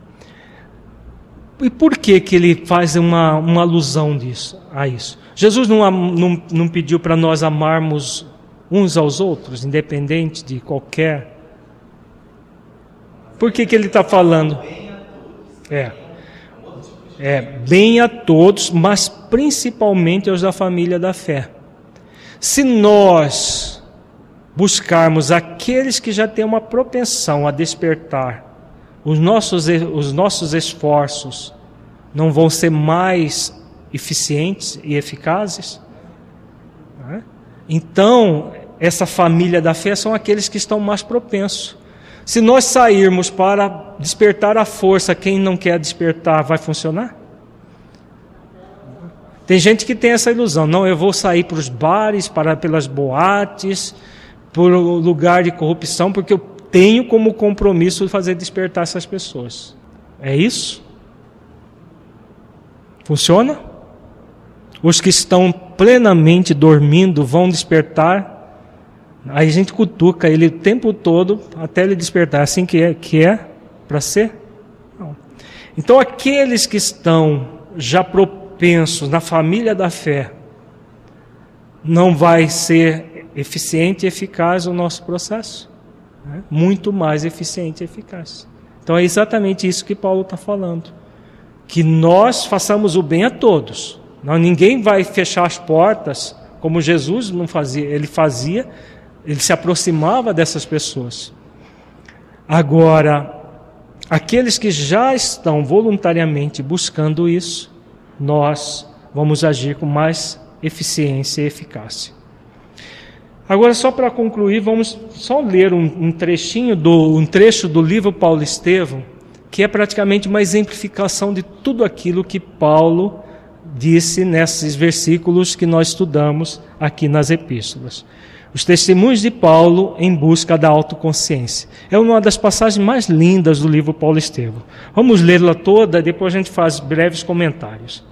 E por que, que ele faz uma, uma alusão disso, a isso? Jesus não, não, não pediu para nós amarmos uns aos outros, independente de qualquer. Por que, que ele está falando? É. É, bem a todos, mas principalmente aos da família da fé. Se nós buscarmos aqueles que já têm uma propensão a despertar, os nossos, os nossos esforços não vão ser mais eficientes e eficazes? Né? Então, essa família da fé são aqueles que estão mais propensos. Se nós sairmos para despertar a força, quem não quer despertar, vai funcionar? Tem gente que tem essa ilusão, não, eu vou sair para os bares, para pelas boates, por lugar de corrupção, porque eu tenho como compromisso fazer despertar essas pessoas. É isso? Funciona? Os que estão plenamente dormindo vão despertar. Aí a gente cutuca ele o tempo todo até ele despertar. Assim que é, que é para ser? Não. Então aqueles que estão já propensos na família da fé, não vai ser eficiente e eficaz o nosso processo. Né? Muito mais eficiente e eficaz. Então é exatamente isso que Paulo está falando. Que nós façamos o bem a todos. Não, ninguém vai fechar as portas como Jesus não fazia. Ele fazia ele se aproximava dessas pessoas. Agora, aqueles que já estão voluntariamente buscando isso, nós vamos agir com mais eficiência e eficácia. Agora, só para concluir, vamos só ler um, um, trechinho do um trecho do livro Paulo Estevão, que é praticamente uma exemplificação de tudo aquilo que Paulo disse nesses versículos que nós estudamos aqui nas epístolas. Os testemunhos de Paulo em busca da autoconsciência. É uma das passagens mais lindas do livro Paulo Estevão. Vamos lê-la toda, depois a gente faz breves comentários.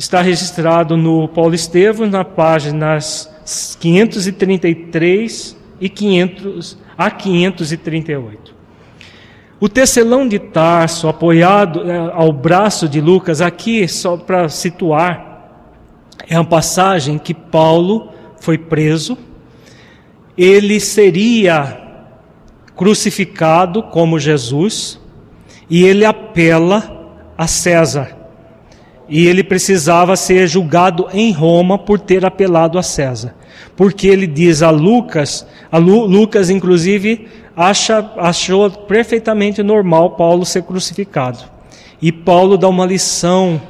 Está registrado no Paulo Estevão, na páginas 533 e 500, a 538. O tecelão de Tarso, apoiado é, ao braço de Lucas, aqui, só para situar, é uma passagem que Paulo foi preso, ele seria crucificado como Jesus, e ele apela a César. E ele precisava ser julgado em Roma por ter apelado a César. Porque ele diz a Lucas, a Lu, Lucas inclusive acha, achou perfeitamente normal Paulo ser crucificado. E Paulo dá uma lição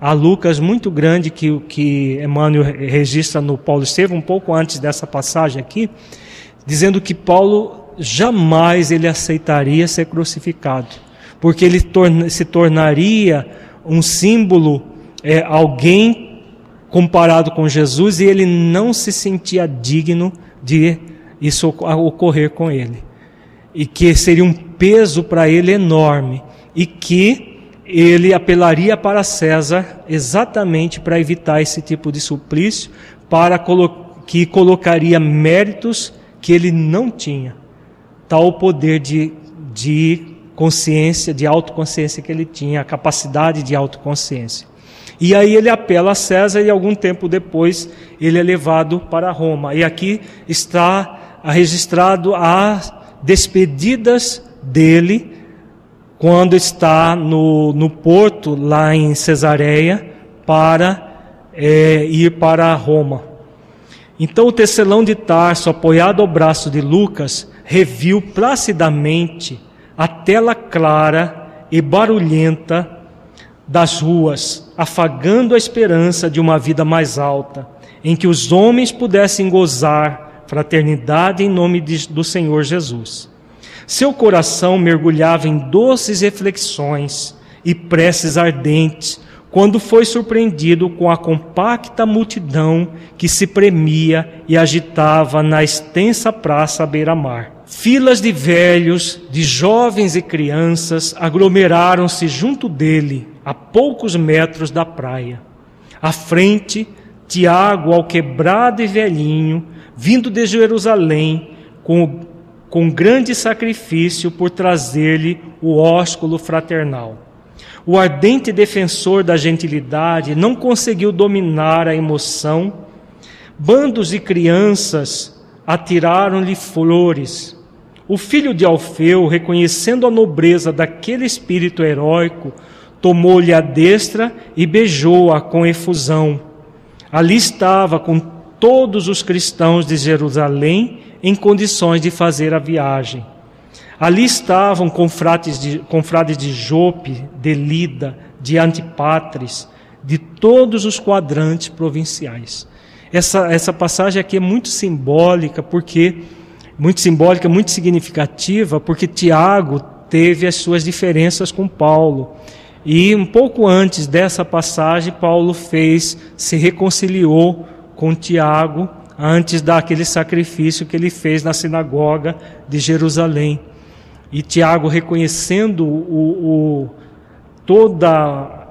a Lucas muito grande que, que Emmanuel registra no Paulo Estevão, um pouco antes dessa passagem aqui, dizendo que Paulo jamais ele aceitaria ser crucificado, porque ele torna, se tornaria um símbolo, é, alguém comparado com Jesus, e ele não se sentia digno de isso ocorrer com ele. E que seria um peso para ele enorme. E que ele apelaria para César exatamente para evitar esse tipo de suplício, para que colocaria méritos que ele não tinha, tal poder de, de consciência, de autoconsciência que ele tinha, a capacidade de autoconsciência. E aí ele apela a César e algum tempo depois ele é levado para Roma. E aqui está registrado a despedidas dele quando está no, no porto lá em Cesareia para é, ir para Roma. Então o tecelão de Tarso, apoiado ao braço de Lucas, reviu placidamente a tela clara e barulhenta das ruas, afagando a esperança de uma vida mais alta, em que os homens pudessem gozar fraternidade em nome de, do Senhor Jesus. Seu coração mergulhava em doces reflexões e preces ardentes quando foi surpreendido com a compacta multidão que se premia e agitava na extensa praça à beira-mar. Filas de velhos, de jovens e crianças aglomeraram-se junto dele, a poucos metros da praia. À frente, Tiago, alquebrado e velhinho, vindo de Jerusalém com, com grande sacrifício por trazer-lhe o ósculo fraternal. O ardente defensor da gentilidade não conseguiu dominar a emoção. Bandos de crianças atiraram-lhe flores. O filho de Alfeu, reconhecendo a nobreza daquele espírito heróico, tomou-lhe a destra e beijou-a com efusão. Ali estava com todos os cristãos de Jerusalém em condições de fazer a viagem. Ali estavam confrades de, confrades de Jope, de Lida, de Antipátres, de todos os quadrantes provinciais. Essa, essa passagem aqui é muito simbólica, porque muito simbólica, muito significativa, porque Tiago teve as suas diferenças com Paulo. E um pouco antes dessa passagem, Paulo fez, se reconciliou com Tiago antes daquele sacrifício que ele fez na sinagoga de Jerusalém. E Tiago, reconhecendo o, o toda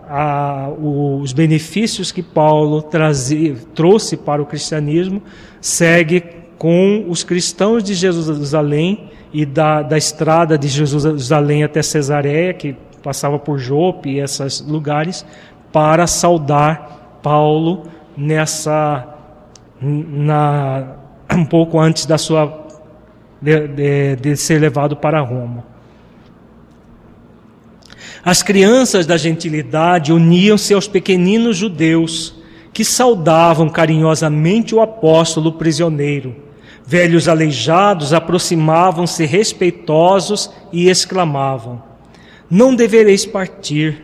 os benefícios que Paulo trazia, trouxe para o cristianismo, segue com os cristãos de Jerusalém e da, da estrada de Jerusalém até Cesareia, que passava por Jope e esses lugares, para saudar Paulo nessa na, um pouco antes da sua de, de, de ser levado para Roma. As crianças da gentilidade uniam-se aos pequeninos judeus que saudavam carinhosamente o apóstolo prisioneiro, Velhos aleijados aproximavam-se respeitosos e exclamavam: Não devereis partir.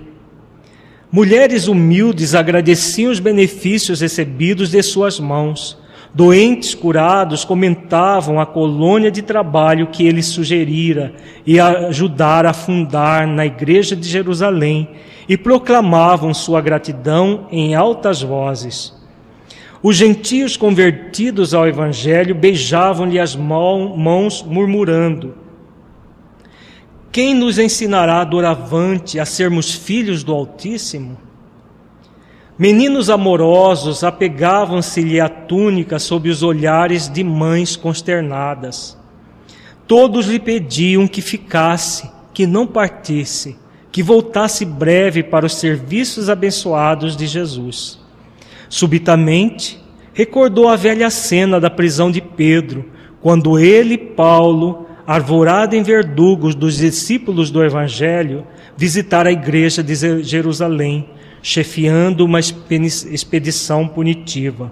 Mulheres humildes agradeciam os benefícios recebidos de suas mãos. Doentes curados comentavam a colônia de trabalho que ele sugerira e ajudara a fundar na igreja de Jerusalém e proclamavam sua gratidão em altas vozes. Os gentios convertidos ao Evangelho beijavam-lhe as mãos, murmurando: Quem nos ensinará doravante a sermos filhos do Altíssimo? Meninos amorosos apegavam-se-lhe à túnica sob os olhares de mães consternadas. Todos lhe pediam que ficasse, que não partisse, que voltasse breve para os serviços abençoados de Jesus. Subitamente, recordou a velha cena da prisão de Pedro, quando ele, Paulo, arvorado em verdugos dos discípulos do Evangelho, visitara a igreja de Jerusalém, chefiando uma expedição punitiva.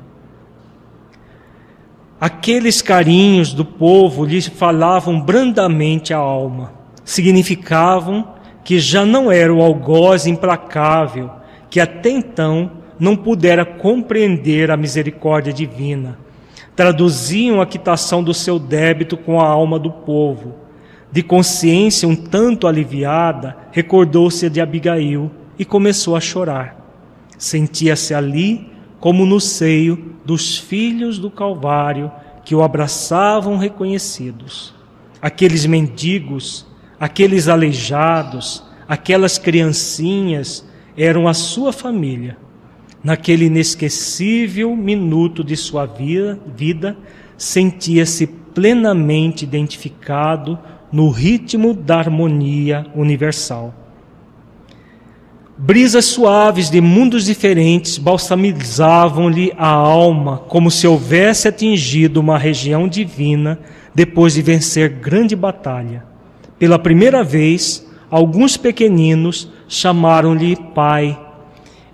Aqueles carinhos do povo lhe falavam brandamente a alma, significavam que já não era o algoz implacável que até então não pudera compreender a misericórdia divina. Traduziam a quitação do seu débito com a alma do povo. De consciência um tanto aliviada, recordou-se de Abigail e começou a chorar. Sentia-se ali como no seio dos filhos do Calvário que o abraçavam reconhecidos. Aqueles mendigos, aqueles aleijados, aquelas criancinhas eram a sua família Naquele inesquecível minuto de sua vida, sentia-se plenamente identificado no ritmo da harmonia universal. Brisas suaves de mundos diferentes balsamizavam-lhe a alma, como se houvesse atingido uma região divina depois de vencer grande batalha. Pela primeira vez, alguns pequeninos chamaram-lhe Pai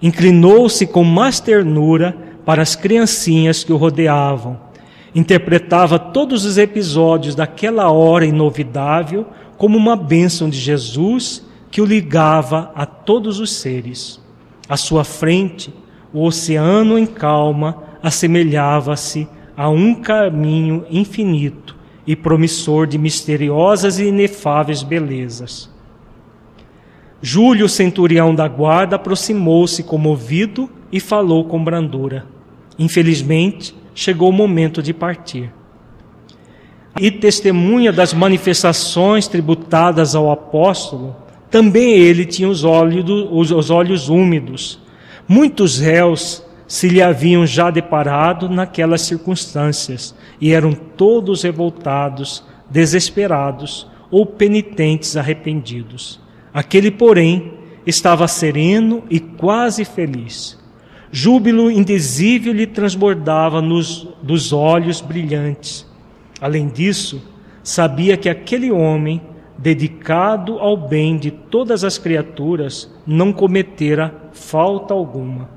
Inclinou-se com mais ternura para as criancinhas que o rodeavam. Interpretava todos os episódios daquela hora inovidável como uma bênção de Jesus que o ligava a todos os seres. À sua frente, o oceano em calma assemelhava-se a um caminho infinito e promissor de misteriosas e inefáveis belezas. Júlio, centurião da guarda, aproximou-se comovido e falou com brandura. Infelizmente, chegou o momento de partir. E testemunha das manifestações tributadas ao apóstolo, também ele tinha os olhos, os olhos úmidos. Muitos réus se lhe haviam já deparado naquelas circunstâncias e eram todos revoltados, desesperados ou penitentes arrependidos. Aquele, porém, estava sereno e quase feliz. Júbilo indizível lhe transbordava nos, dos olhos brilhantes. Além disso, sabia que aquele homem, dedicado ao bem de todas as criaturas, não cometera falta alguma.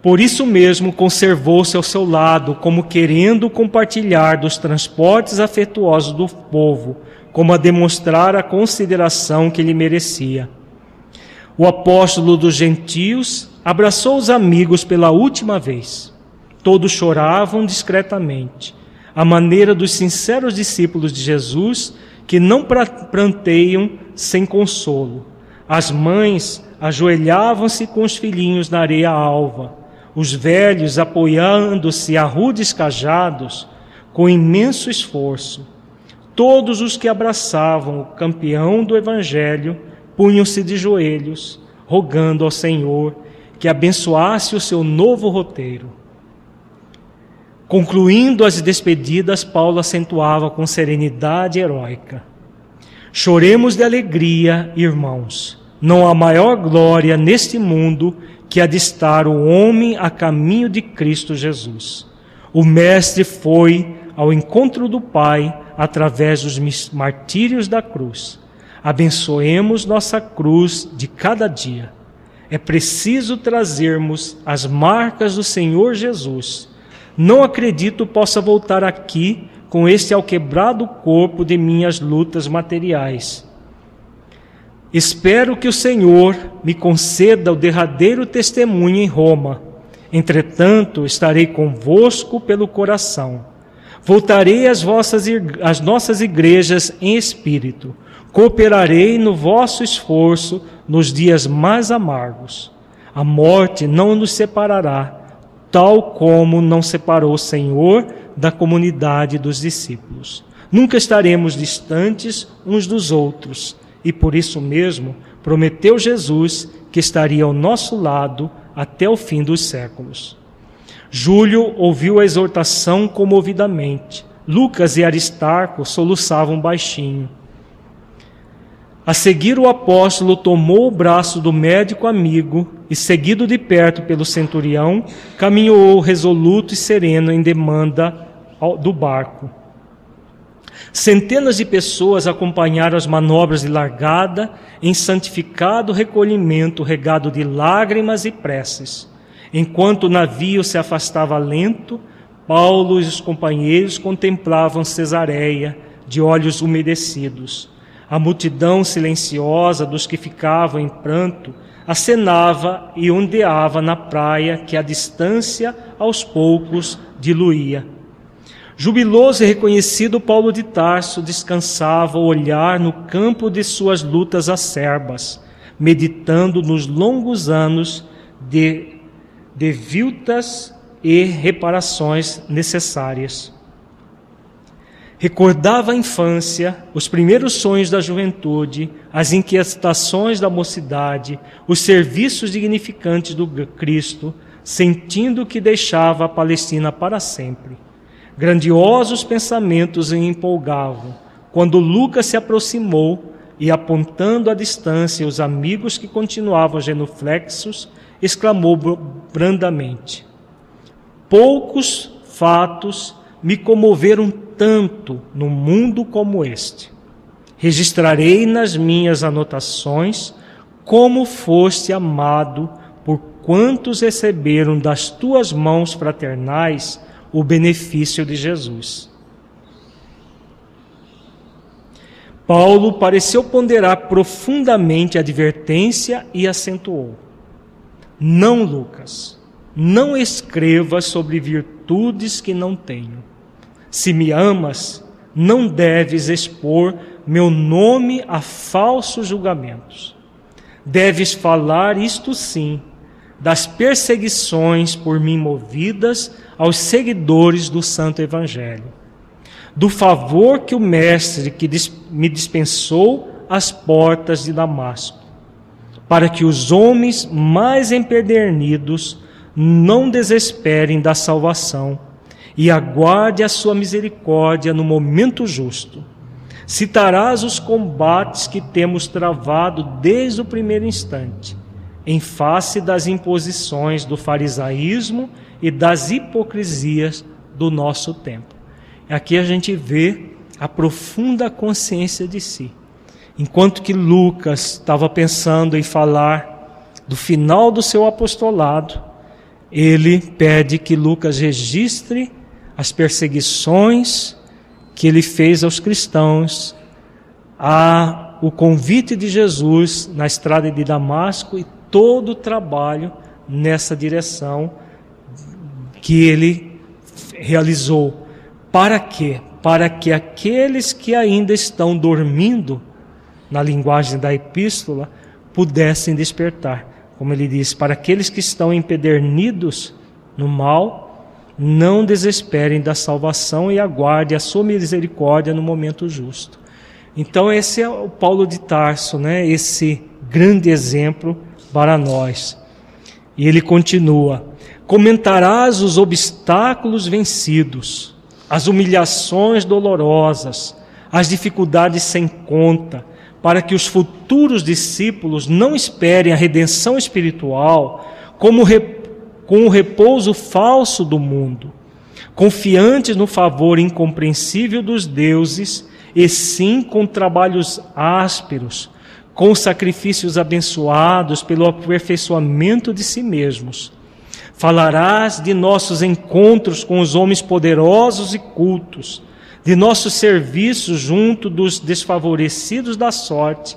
Por isso mesmo conservou-se ao seu lado, como querendo compartilhar dos transportes afetuosos do povo, como a demonstrar a consideração que lhe merecia. O apóstolo dos gentios abraçou os amigos pela última vez. Todos choravam discretamente, à maneira dos sinceros discípulos de Jesus que não pranteiam sem consolo. As mães ajoelhavam-se com os filhinhos na areia alva, os velhos apoiando-se a rudes cajados com imenso esforço. Todos os que abraçavam o campeão do Evangelho punham-se de joelhos, rogando ao Senhor que abençoasse o seu novo roteiro. Concluindo as despedidas, Paulo acentuava com serenidade heróica: Choremos de alegria, irmãos. Não há maior glória neste mundo que a de estar o homem a caminho de Cristo Jesus. O Mestre foi ao encontro do Pai através dos martírios da cruz. Abençoemos nossa cruz de cada dia. É preciso trazermos as marcas do Senhor Jesus, não acredito possa voltar aqui com este alquebrado corpo de minhas lutas materiais. Espero que o Senhor me conceda o derradeiro testemunho em Roma. Entretanto, estarei convosco pelo coração. Voltarei às, vossas, às nossas igrejas em espírito. Cooperarei no vosso esforço nos dias mais amargos. A morte não nos separará, tal como não separou o Senhor da comunidade dos discípulos. Nunca estaremos distantes uns dos outros, e por isso mesmo prometeu Jesus que estaria ao nosso lado até o fim dos séculos. Júlio ouviu a exortação comovidamente. Lucas e Aristarco soluçavam baixinho. A seguir, o apóstolo tomou o braço do médico amigo e, seguido de perto pelo centurião, caminhou resoluto e sereno em demanda do barco. Centenas de pessoas acompanharam as manobras de largada em santificado recolhimento regado de lágrimas e preces. Enquanto o navio se afastava lento, Paulo e os companheiros contemplavam Cesareia, de olhos umedecidos. A multidão silenciosa dos que ficavam em pranto acenava e ondeava na praia que a distância aos poucos diluía. Jubiloso e reconhecido, Paulo de Tarso descansava o olhar no campo de suas lutas acerbas, meditando nos longos anos de de viltas e reparações necessárias. Recordava a infância, os primeiros sonhos da juventude, as inquietações da mocidade, os serviços dignificantes do Cristo, sentindo que deixava a Palestina para sempre. Grandiosos pensamentos o empolgavam. Quando Lucas se aproximou e, apontando à distância os amigos que continuavam genuflexos, exclamou brandamente: Poucos fatos me comoveram tanto no mundo como este. Registrarei nas minhas anotações como foste amado por quantos receberam das tuas mãos fraternais o benefício de Jesus. Paulo pareceu ponderar profundamente a advertência e acentuou: não, Lucas, não escrevas sobre virtudes que não tenho. Se me amas, não deves expor meu nome a falsos julgamentos. Deves falar isto sim, das perseguições por mim movidas aos seguidores do Santo Evangelho, do favor que o Mestre que me dispensou às portas de Damasco para que os homens mais empedernidos não desesperem da salvação e aguarde a sua misericórdia no momento justo. Citarás os combates que temos travado desde o primeiro instante, em face das imposições do farisaísmo e das hipocrisias do nosso tempo. Aqui a gente vê a profunda consciência de si. Enquanto que Lucas estava pensando em falar do final do seu apostolado, ele pede que Lucas registre as perseguições que ele fez aos cristãos, a o convite de Jesus na estrada de Damasco e todo o trabalho nessa direção que ele realizou. Para quê? Para que aqueles que ainda estão dormindo na linguagem da epístola, pudessem despertar. Como ele diz, para aqueles que estão empedernidos no mal, não desesperem da salvação e aguardem a sua misericórdia no momento justo. Então esse é o Paulo de Tarso, né? Esse grande exemplo para nós. E ele continua: Comentarás os obstáculos vencidos, as humilhações dolorosas, as dificuldades sem conta, para que os futuros discípulos não esperem a redenção espiritual como com o repouso falso do mundo, confiantes no favor incompreensível dos deuses, e sim com trabalhos ásperos, com sacrifícios abençoados pelo aperfeiçoamento de si mesmos. Falarás de nossos encontros com os homens poderosos e cultos, de nossos serviços junto dos desfavorecidos da sorte,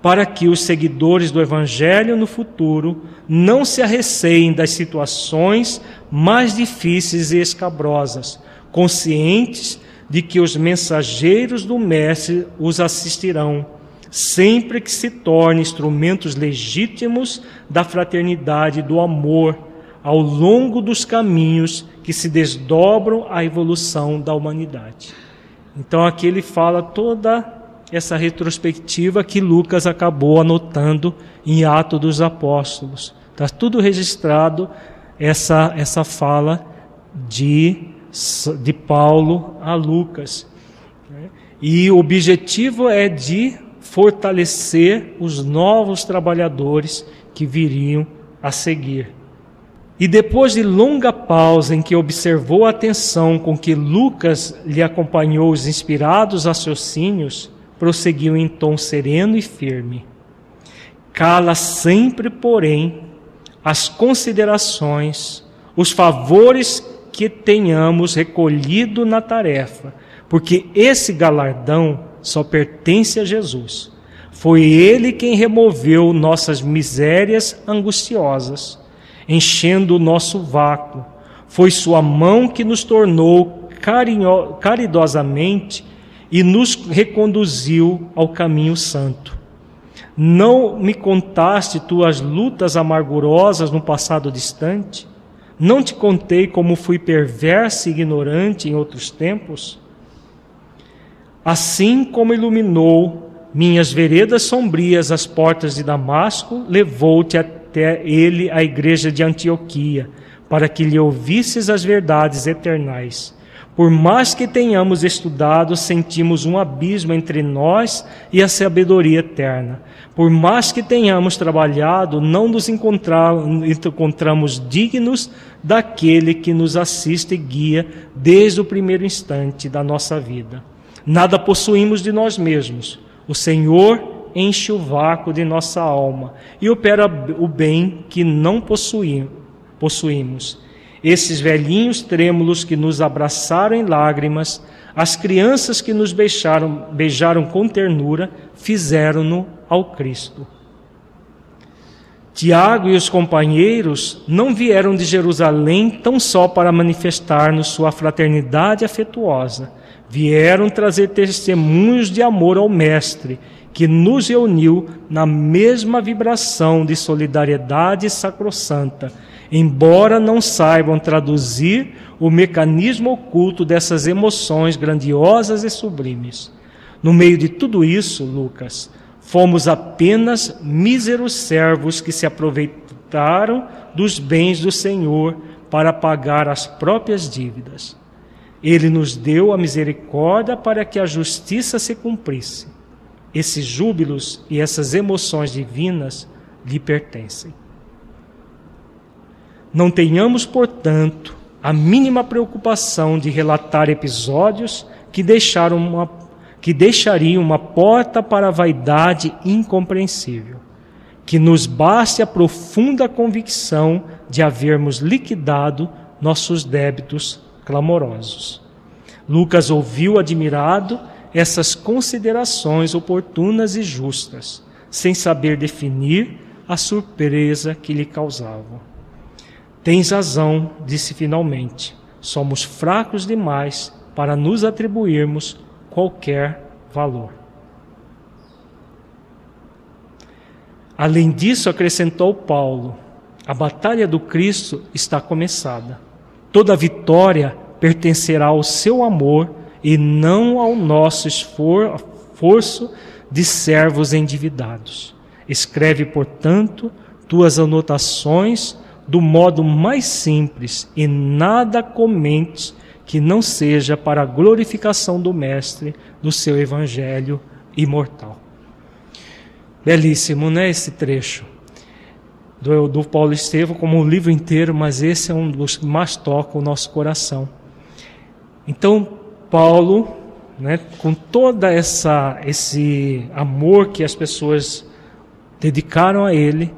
para que os seguidores do Evangelho no futuro não se arreceiem das situações mais difíceis e escabrosas, conscientes de que os mensageiros do Mestre os assistirão, sempre que se tornem instrumentos legítimos da fraternidade e do amor ao longo dos caminhos que se desdobram à evolução da humanidade. Então aqui ele fala toda essa retrospectiva que Lucas acabou anotando em Atos dos Apóstolos. Está tudo registrado essa essa fala de de Paulo a Lucas. E o objetivo é de fortalecer os novos trabalhadores que viriam a seguir. E depois de longa pausa em que observou a atenção com que Lucas lhe acompanhou os inspirados raciocínios, prosseguiu em tom sereno e firme. Cala sempre, porém, as considerações, os favores que tenhamos recolhido na tarefa, porque esse galardão só pertence a Jesus. Foi Ele quem removeu nossas misérias angustiosas enchendo o nosso vácuo. Foi Sua mão que nos tornou carinho, caridosamente e nos reconduziu ao caminho santo. Não me contaste tuas lutas amargurosas no passado distante? Não te contei como fui perverso e ignorante em outros tempos? Assim como iluminou minhas veredas sombrias as portas de Damasco, levou-te até ele a igreja de Antioquia, para que lhe ouvisses as verdades eternais. Por mais que tenhamos estudado, sentimos um abismo entre nós e a sabedoria eterna. Por mais que tenhamos trabalhado, não nos encontramos dignos daquele que nos assiste e guia desde o primeiro instante da nossa vida. Nada possuímos de nós mesmos. O Senhor enche o vácuo de nossa alma e opera o bem que não possuímos. Esses velhinhos trêmulos que nos abraçaram em lágrimas, as crianças que nos beijaram, beijaram com ternura, fizeram-no ao Cristo. Tiago e os companheiros não vieram de Jerusalém tão só para manifestar-nos sua fraternidade afetuosa, vieram trazer testemunhos de amor ao Mestre que nos reuniu na mesma vibração de solidariedade sacrossanta, embora não saibam traduzir o mecanismo oculto dessas emoções grandiosas e sublimes. No meio de tudo isso, Lucas, fomos apenas míseros servos que se aproveitaram dos bens do Senhor para pagar as próprias dívidas. Ele nos deu a misericórdia para que a justiça se cumprisse esses júbilos e essas emoções divinas lhe pertencem. Não tenhamos, portanto, a mínima preocupação de relatar episódios que, deixaram uma, que deixariam uma porta para a vaidade incompreensível. Que nos baste a profunda convicção de havermos liquidado nossos débitos clamorosos. Lucas ouviu admirado essas considerações oportunas e justas, sem saber definir a surpresa que lhe causavam. Tens razão, disse finalmente. Somos fracos demais para nos atribuirmos qualquer valor. Além disso, acrescentou Paulo, a batalha do Cristo está começada. Toda vitória pertencerá ao seu amor e não ao nosso esforço de servos endividados. Escreve, portanto, tuas anotações do modo mais simples e nada comente que não seja para a glorificação do Mestre do seu Evangelho imortal. Belíssimo, né, esse trecho do, do Paulo Estevam, como o livro inteiro, mas esse é um dos que mais toca o nosso coração. Então, Paulo, né, com toda essa esse amor que as pessoas dedicaram a ele,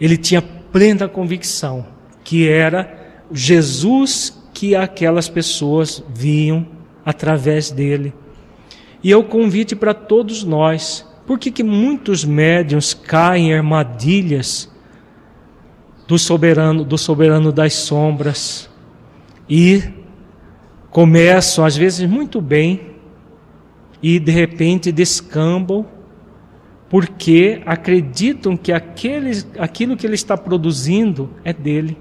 ele tinha plena convicção que era Jesus que aquelas pessoas viam através dele. E é o convite para todos nós. Por que, que muitos médiuns caem em armadilhas do soberano, do soberano das sombras e começam, às vezes, muito bem e de repente descambam porque acreditam que aquele, aquilo que ele está produzindo é dele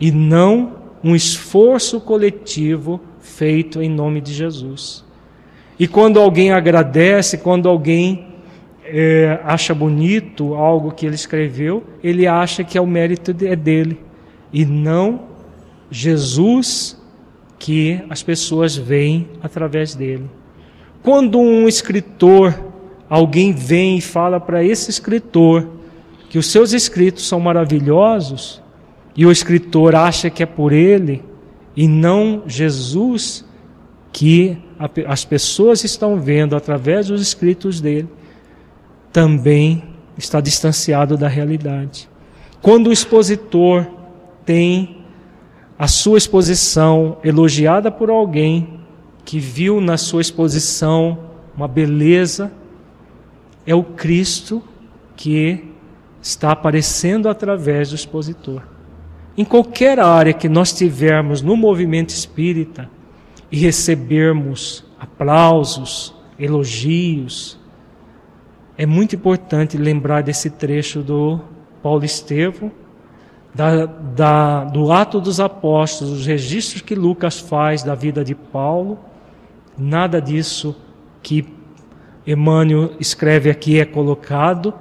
e não um esforço coletivo feito em nome de Jesus. E quando alguém agradece, quando alguém é, acha bonito algo que ele escreveu, ele acha que é o mérito é dele e não Jesus que as pessoas veem através dele. Quando um escritor, alguém vem e fala para esse escritor que os seus escritos são maravilhosos, e o escritor acha que é por ele e não Jesus que as pessoas estão vendo através dos escritos dele, também está distanciado da realidade. Quando o expositor tem a sua exposição elogiada por alguém que viu na sua exposição uma beleza, é o Cristo que está aparecendo através do expositor. Em qualquer área que nós tivermos no movimento espírita e recebermos aplausos, elogios, é muito importante lembrar desse trecho do Paulo Estevão, da, da, do Ato dos Apóstolos, os registros que Lucas faz da vida de Paulo, nada disso que Emmanuel escreve aqui é colocado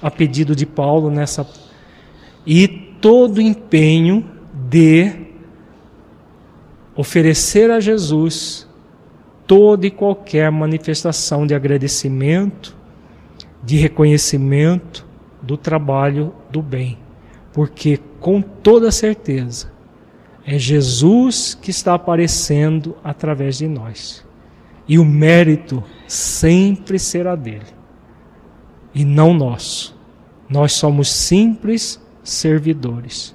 a pedido de Paulo nessa. E todo empenho de oferecer a Jesus toda e qualquer manifestação de agradecimento, de reconhecimento do trabalho do bem, porque com toda certeza é Jesus que está aparecendo através de nós. E o mérito sempre será dele e não nosso. Nós somos simples servidores.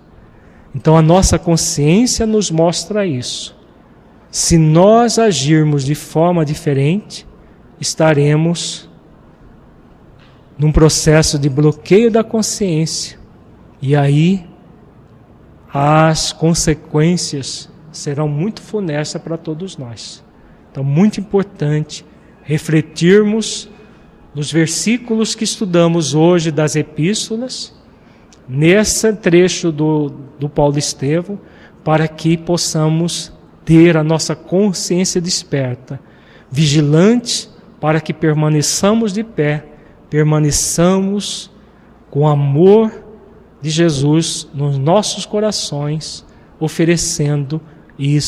Então a nossa consciência nos mostra isso. Se nós agirmos de forma diferente, estaremos num processo de bloqueio da consciência. E aí as consequências serão muito funestas para todos nós. Então, muito importante refletirmos nos versículos que estudamos hoje das epístolas nesse trecho do, do Paulo Estevão, para que possamos ter a nossa consciência desperta, vigilante, para que permaneçamos de pé, permaneçamos com amor de Jesus nos nossos corações, oferecendo isso.